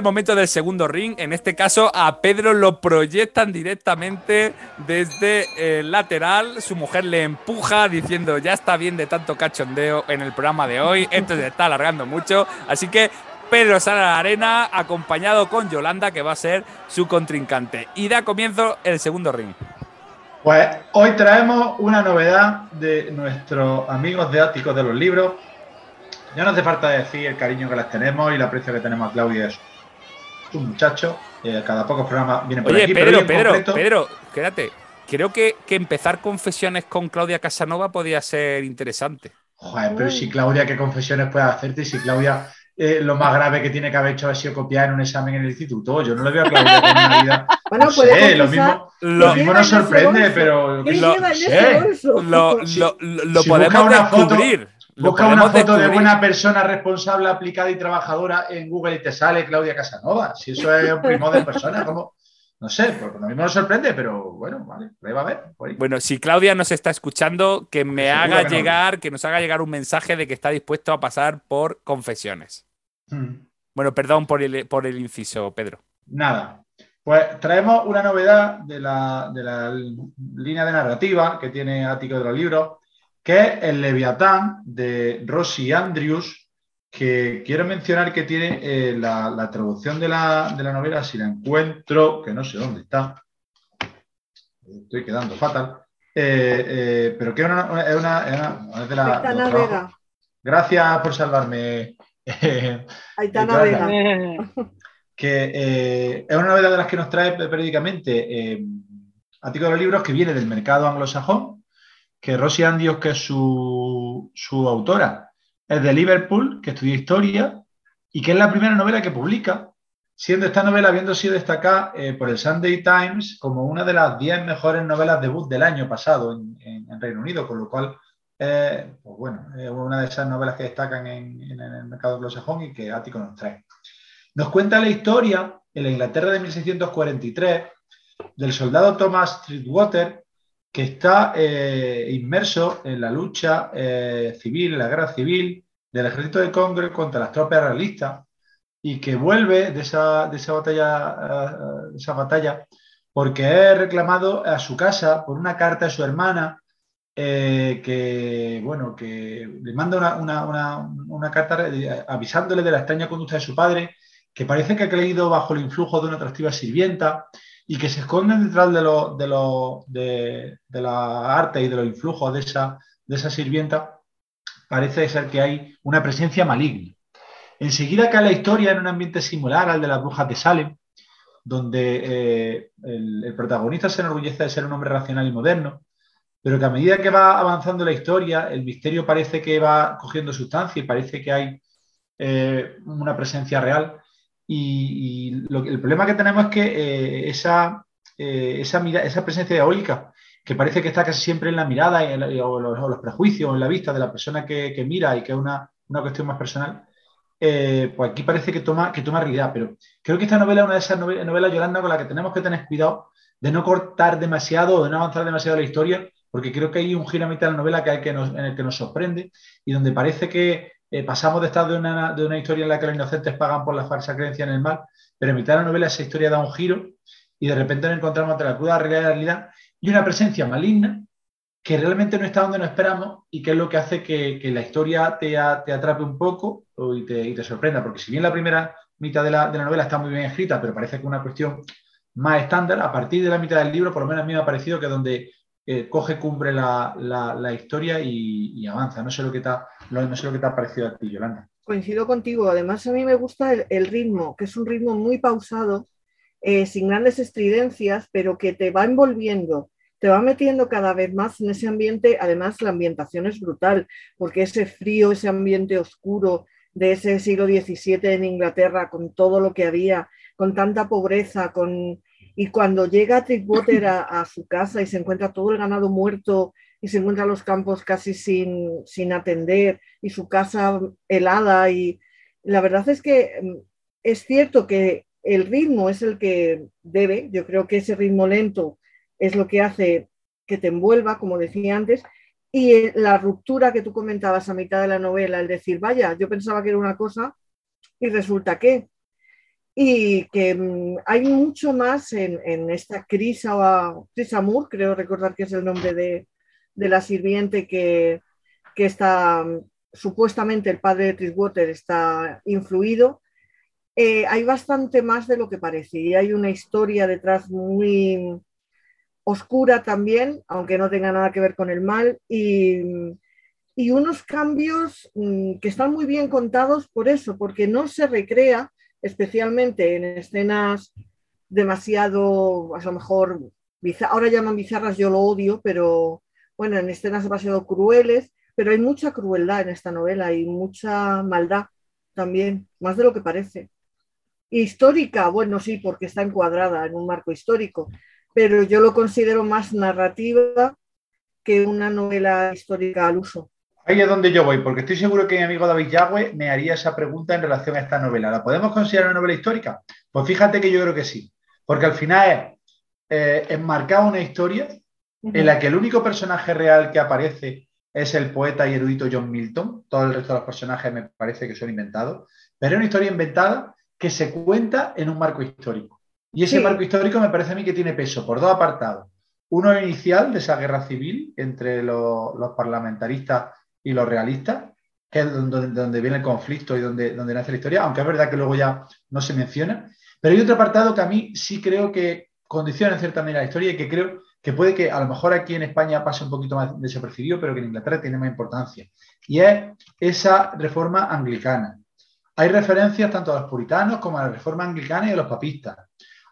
El momento del segundo ring. En este caso, a Pedro lo proyectan directamente desde el lateral. Su mujer le empuja diciendo: Ya está bien de tanto cachondeo en el programa de hoy. Esto se está alargando mucho. Así que Pedro sale a la arena acompañado con Yolanda, que va a ser su contrincante. Y da comienzo el segundo ring. Pues hoy traemos una novedad de nuestros amigos de Áticos de los Libros. Ya no hace falta decir el cariño que les tenemos y el aprecio que tenemos a Claudia. Un muchacho. eh, cada pocos programas viene por Oye, aquí. pero Pedro, en Pedro, Pedro, quédate. Creo que, que empezar confesiones con Claudia Casanova podía ser interesante. Joder, pero si Claudia, ¿qué confesiones puede hacerte? Y si Claudia, eh, lo más grave que tiene que haber hecho ha sido copiar en un examen en el instituto. Yo no le veo a Claudia con una vida. Bueno, no puede sé, lo mismo, Lo- lo mismo nos sorprende, pero ¿Qué no lleva en ese sé. bolso? Lo, Si- lo- lo si podemos busca una foto- descubrir. Lo una de buena persona responsable, aplicada y trabajadora en Google y te sale Claudia Casanova. Si eso es un primo de persona, como no sé, pues lo mismo nos sorprende, pero bueno, vale, ahí va a ver. Bueno, si Claudia nos está escuchando, que me Seguro haga que no. llegar, que nos haga llegar un mensaje de que está dispuesto a pasar por confesiones. Hmm. Bueno, perdón por el, por el inciso, Pedro. Nada. Pues traemos una novedad de la, de la línea de narrativa que tiene Ático de los Libros, que es el Leviatán de Rossi Andrews, que quiero mencionar que tiene eh, la, la traducción de la, de la novela, si la encuentro, que no sé dónde está, estoy quedando fatal, eh, eh, pero que es una, es una- una- de la- Vega. Gracias por salvarme. Aitana. Vega. que es una novedad de las que nos trae periódicamente Ático de los Libros, que viene del mercado anglosajón, que Rosie Andrews, que es su, autora, es de Liverpool, que estudia historia, y que es la primera novela que publica, siendo esta novela habiendo sido destacada eh, por el Sunday Times como una de las 10 mejores novelas debut del año pasado en, en- Reino Unido, con lo cual, eh, pues bueno, es una de esas novelas que destacan en, en el mercado anglosajón y que Ático nos trae. Nos cuenta la historia en la Inglaterra de 1643 del soldado Thomas Streetwater que está eh, inmerso en la lucha eh, civil, en la guerra civil del ejército de Congress contra las tropas realistas y que vuelve de esa, de esa batalla, eh, esa batalla porque es reclamado a su casa por una carta de su hermana que, bueno, que le manda una, una- una- carta avisándole de la extraña conducta de su padre, que parece que ha caído bajo el influjo de una atractiva sirvienta y que se esconden detrás de, la arte y de los influjos de esa, sirvienta. Parece ser que hay una presencia maligna. Enseguida cae la historia en un ambiente similar al de las brujas de Salem, donde eh, el, el protagonista se enorgullece de ser un hombre racional y moderno, pero que a medida que va avanzando la historia, el misterio parece que va cogiendo sustancia y parece que hay eh, una presencia real. Y, y lo el problema que tenemos es que eh, esa, eh, esa, presencia diabólica que parece que está casi siempre en la mirada en la- o, los, o los prejuicios o en la vista de la persona que, mira y que es una, una cuestión más personal, eh, pues aquí parece que toma, que toma realidad. Pero creo que esta novela es una de esas nove- novelas, Yolanda, con la que tenemos que tener cuidado de no cortar demasiado o de no avanzar demasiado la historia, porque creo que hay un giro a mitad de la novela que hay que nos, en el que nos sorprende y donde parece que eh, pasamos de estar de una, de una historia en la que los inocentes pagan por la falsa creencia en el mal, pero en mitad de la novela esa historia da un giro y de repente nos encontramos ante la cruda realidad y una presencia maligna que realmente no está donde nos esperamos y que es lo que hace que, que la historia te, te atrape un poco y te, y te sorprenda, porque si bien la primera mitad de la, de la novela está muy bien escrita, pero parece que es una cuestión más estándar, a partir de la mitad del libro, por lo menos a mí me ha parecido que donde eh, coge cumbre la, la- historia y, y avanza. No sé, lo que lo- no sé lo que te ha parecido a ti, Yolanda. Coincido contigo. Además, a mí me gusta el, ritmo, que es un ritmo muy pausado, eh, sin grandes estridencias, pero que te va envolviendo, te va metiendo cada vez más en ese ambiente. Además, la ambientación es brutal, porque ese frío, ese ambiente oscuro de ese siglo XVII en Inglaterra, con todo lo que había, con tanta pobreza, con... y cuando llega Trickwater a, a su casa y se encuentra todo el ganado muerto y se encuentra los campos casi sin, sin atender y su casa helada y la verdad es que mm, es cierto que el ritmo es el que debe, yo creo que ese ritmo lento es lo que hace que te envuelva, como decía antes, y eh, la ruptura que tú comentabas a mitad de la novela, el decir, vaya, yo pensaba que era una cosa y resulta que, y que mm, hay mucho más en, en esta Chris, Amour, creo recordar que es el nombre de, de la sirviente que, que está, supuestamente el padre de Triswater está influido. Eh, hay bastante más de lo que parece y hay una historia detrás muy oscura también, aunque no tenga nada que ver con el mal, y, y unos cambios mm, que están muy bien contados por eso, porque no se recrea, especialmente en escenas demasiado, a lo mejor, ahora llaman bizarras, yo lo odio, pero bueno, en escenas demasiado crueles, pero hay mucha crueldad en esta novela y mucha maldad también, más de lo que parece. Histórica, bueno, sí, porque está encuadrada en un marco histórico, pero yo lo considero más narrativa que una novela histórica al uso. Ahí es donde yo voy, porque estoy seguro que mi amigo David Yagüe me haría esa pregunta en relación a esta novela. ¿La podemos considerar una novela histórica? Pues fíjate que yo creo que sí, porque al final es eh, enmarcar una historia en la que el único personaje real que aparece es el poeta y erudito John Milton. Todo el resto de los personajes me parece que son inventados, pero es una historia inventada que se cuenta en un marco histórico. Y ese Sí. marco histórico me parece a mí que tiene peso por dos apartados. Uno inicial de esa guerra civil entre los, los parlamentaristas y los realistas, que es donde, donde viene el conflicto y donde, donde nace la historia, aunque es verdad que luego ya no se menciona. Pero hay otro apartado que a mí sí creo que condiciona en cierta manera la historia y que creo que puede que a lo mejor aquí en España pase un poquito más desapercibido, pero que en Inglaterra tiene más importancia. Y es esa reforma anglicana. Hay referencias tanto a los puritanos como a la reforma anglicana y a los papistas.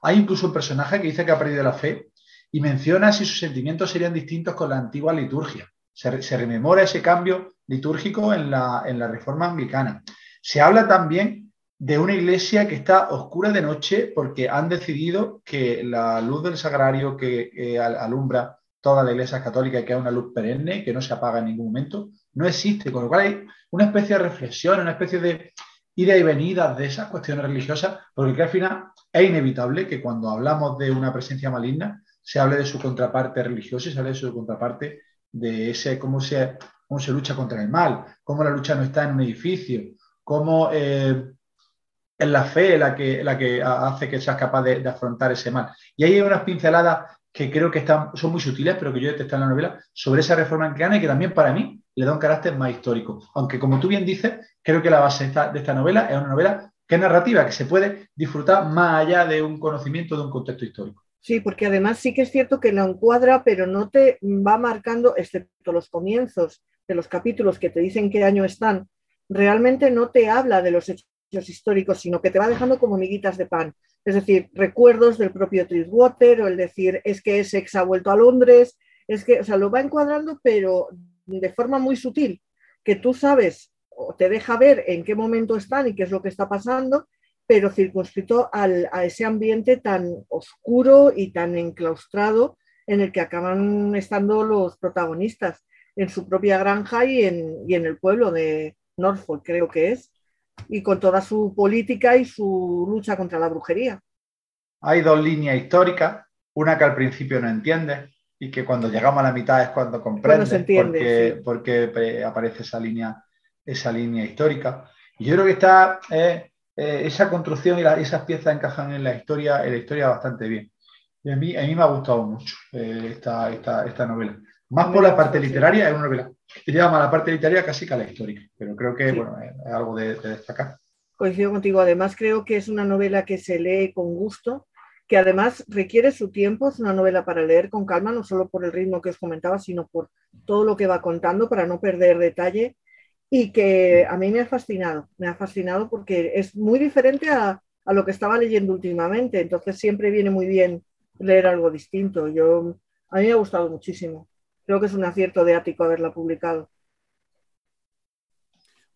Hay incluso un personaje que dice que ha perdido la fe y menciona si sus sentimientos serían distintos con la antigua liturgia. Se, rememora ese cambio litúrgico en la, en la reforma anglicana. Se habla también de una iglesia que está oscura de noche porque han decidido que la luz del sagrario que eh, al- alumbra toda la iglesia católica, que es una luz perenne, que no se apaga en ningún momento, no existe. Con lo cual hay una especie de reflexión, una especie de ida y venida de esas cuestiones religiosas, porque que al final es inevitable que cuando hablamos de una presencia maligna se hable de su contraparte religiosa y se hable de su contraparte de ese cómo se, cómo se lucha contra el mal, cómo la lucha no está en un edificio, cómo eh, es la fe la que, la que hace que seas capaz de, afrontar ese mal. Y hay unas pinceladas que creo que están, son muy sutiles, pero que yo detesté en la novela, sobre esa reforma anglicana y que también para mí le da un carácter más histórico. Aunque, como tú bien dices, creo que la base de esta novela es una novela que es narrativa, que se puede disfrutar más allá de un conocimiento de un contexto histórico. Sí, porque además sí que es cierto que lo encuadra, pero no te va marcando, excepto los comienzos de los capítulos que te dicen qué año están, realmente no te habla de los hechos históricos, sino que te va dejando como miguitas de pan. Es decir, recuerdos del propio Triswater o el decir, es que Essex ha vuelto a Londres, es que, o sea, lo va encuadrando, pero de forma muy sutil, que tú sabes o te deja ver en qué momento están y qué es lo que está pasando, pero circunscrito al- a ese ambiente tan oscuro y tan enclaustrado en el que acaban estando los protagonistas, en su propia granja y en, y en el pueblo de Norfolk, creo que es, y con toda su política y su lucha contra la brujería. Hay dos líneas históricas, una que al principio no entiendes y que cuando llegamos a la mitad es cuando comprendes se entiende, porque, sí. porque, eh, aparece esa línea, esa línea histórica. Y yo creo que está, eh, eh, esa construcción y la- esas piezas encajan en la historia, en la historia bastante bien. Y a mí, a mí me ha gustado mucho eh, esta, esta, esta novela. Más por la parte literaria, es una novela. que llama la parte literaria casi que a la histórica, pero creo que Sí. bueno, es, es algo de, de destacar. Coincido contigo. Además, creo que es una novela que se lee con gusto, que además requiere su tiempo. Es una novela para leer con calma, no solo por el ritmo que os comentaba, sino por todo lo que va contando para no perder detalle. Y que a mí me ha fascinado. Me ha fascinado porque es muy diferente a, a lo que estaba leyendo últimamente. Entonces, siempre viene muy bien leer algo distinto. Yo, a mí me ha gustado muchísimo. Creo que es un acierto de Ático haberla publicado.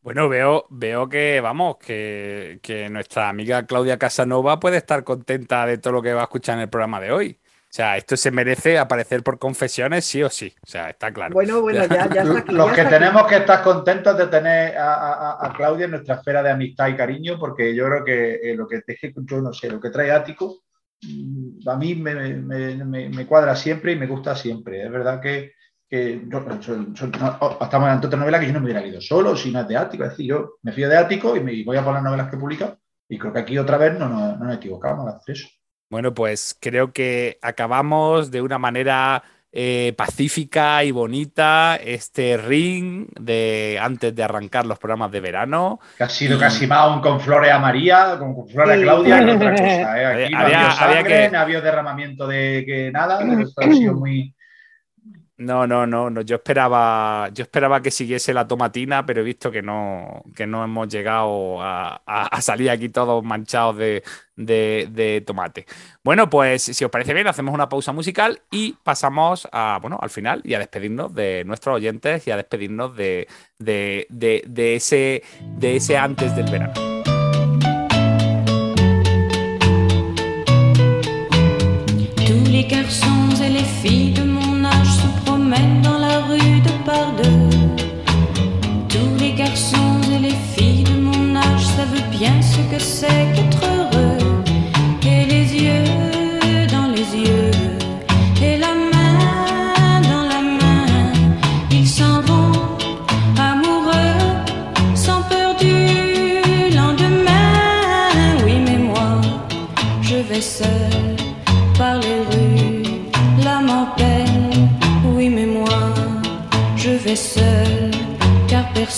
Bueno, veo, veo que, vamos, que, que nuestra amiga Claudia Casanova puede estar contenta de todo lo que va a escuchar en el programa de hoy. O sea, esto se merece aparecer por confesiones, sí o sí. O sea, está claro. Bueno, bueno, ya, ya está aquí. Los ya que está aquí. tenemos que estar contentos de tener a, a- a Claudia en nuestra esfera de amistad y cariño, porque yo creo que eh, lo que teje, yo no sé, lo que trae Ático, mm, a mí me, me- me- me cuadra siempre y me gusta siempre. Es verdad que, que yo- yo- yo- no, estamos ante otra novela que yo no me hubiera leído solo, si no es de Ático. Es decir, yo me fío de Ático y, me, y voy a por las novelas que publica, y creo que aquí otra vez no, nos- no nos equivocamos al hacer eso. Bueno, pues creo que acabamos de una manera eh, pacífica y bonita este ring de antes de arrancar los programas de verano. Que ha sido Y- casi más un con flores a María, con, con flores a. Claudia, que otra cosa. ¿eh? Aquí no Había- ha habido había sangre, que- no ha habido derramamiento de que nada, esto ha sido muy... No, no, no, no. Yo esperaba, yo esperaba que siguiese la tomatina, pero he visto que no, que no hemos llegado a, a- salir aquí todos manchados de, tomate. Bueno, pues si os parece bien, hacemos una pausa musical y pasamos a, bueno, al final y a despedirnos de nuestros oyentes y a despedirnos de, de- de- ese, de ese antes del verano.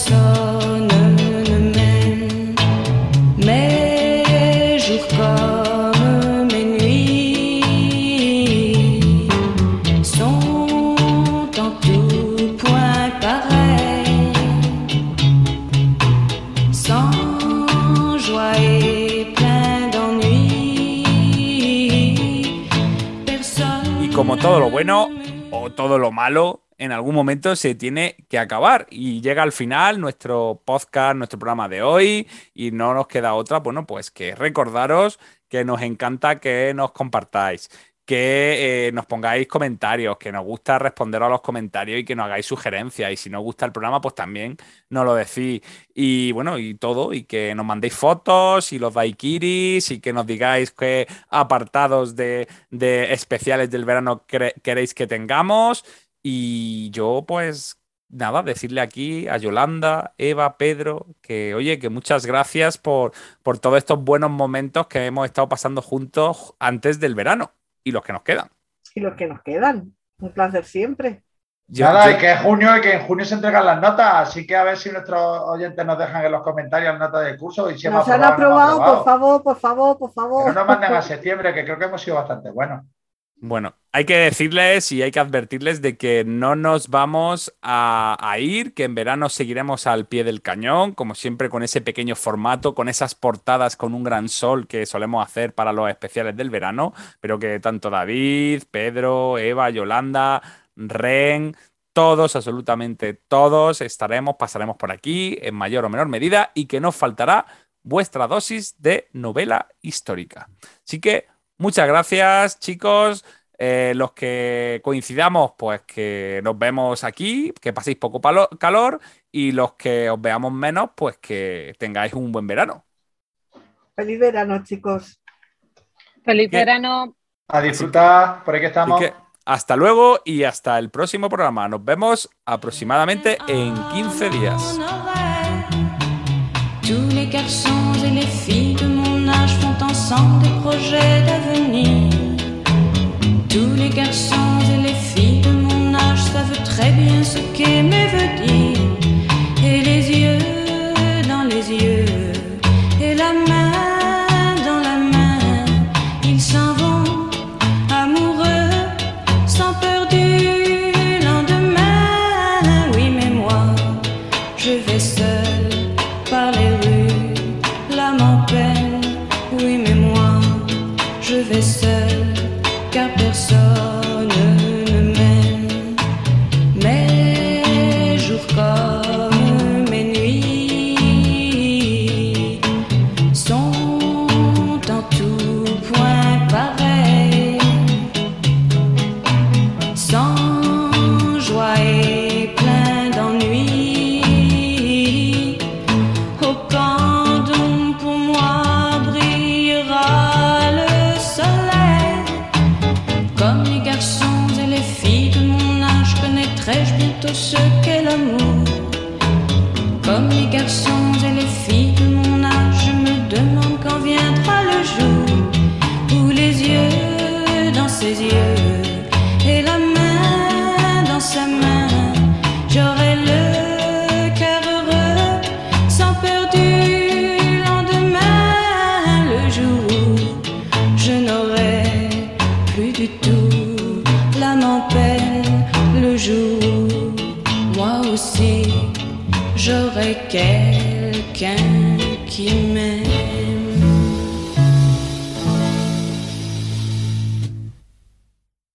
Personne ne m'aime. Mes jours comme mes nuits sont en tout point pareils, sans joie et plein d'ennui. Personne Y como todo lo bueno o todo lo malo, en algún momento se tiene que acabar. Y llega al final nuestro podcast, nuestro programa de hoy, y no nos queda otra, bueno, pues que recordaros que nos encanta que nos compartáis. Que eh, nos pongáis comentarios, que nos gusta responder a los comentarios y que nos hagáis sugerencias. Y si no os gusta el programa, pues también nos lo decís. Y bueno, y todo, y que nos mandéis fotos y los daiquiris y que nos digáis qué apartados de, de especiales del verano queréis que tengamos. Y yo, pues, nada, decirle aquí a Yolanda, Eva, Pedro, que oye, que muchas gracias por, por todos estos buenos momentos que hemos estado pasando juntos antes del verano y los que nos quedan. Y los que nos quedan. Un placer siempre. Yo- Nada, yo- y que es junio y que en junio se entregan las notas, así que a ver si nuestros oyentes nos dejan en los comentarios notas del curso y si hemos Nos han aprobado no por favor, por favor, por Que favor. no nos manden a septiembre, que creo que hemos sido bastante buenos. Bueno, hay que decirles y hay que advertirles de que no nos vamos a, ir, que en verano seguiremos al pie del cañón, como siempre con ese pequeño formato, con esas portadas con un gran sol que solemos hacer para los especiales del verano, pero que tanto David, Pedro, Eva, Yolanda, Ren, todos, absolutamente todos, estaremos, pasaremos por aquí en mayor o menor medida y que nos faltará vuestra dosis de novela histórica. Así que muchas gracias, chicos. Eh, los que coincidamos, pues que nos vemos aquí, que paséis poco palo- calor y los que os veamos menos, pues que tengáis un buen verano. Feliz verano, chicos. Feliz ¿Qué? verano. A disfrutar, por aquí estamos. que hasta luego y hasta el próximo programa. Nos vemos aproximadamente en 15 días. Ensemble des projets d'avenir. Tous les garçons et les filles de mon âge savent très bien ce qu'aimer veut dire. should quelqu'un qui.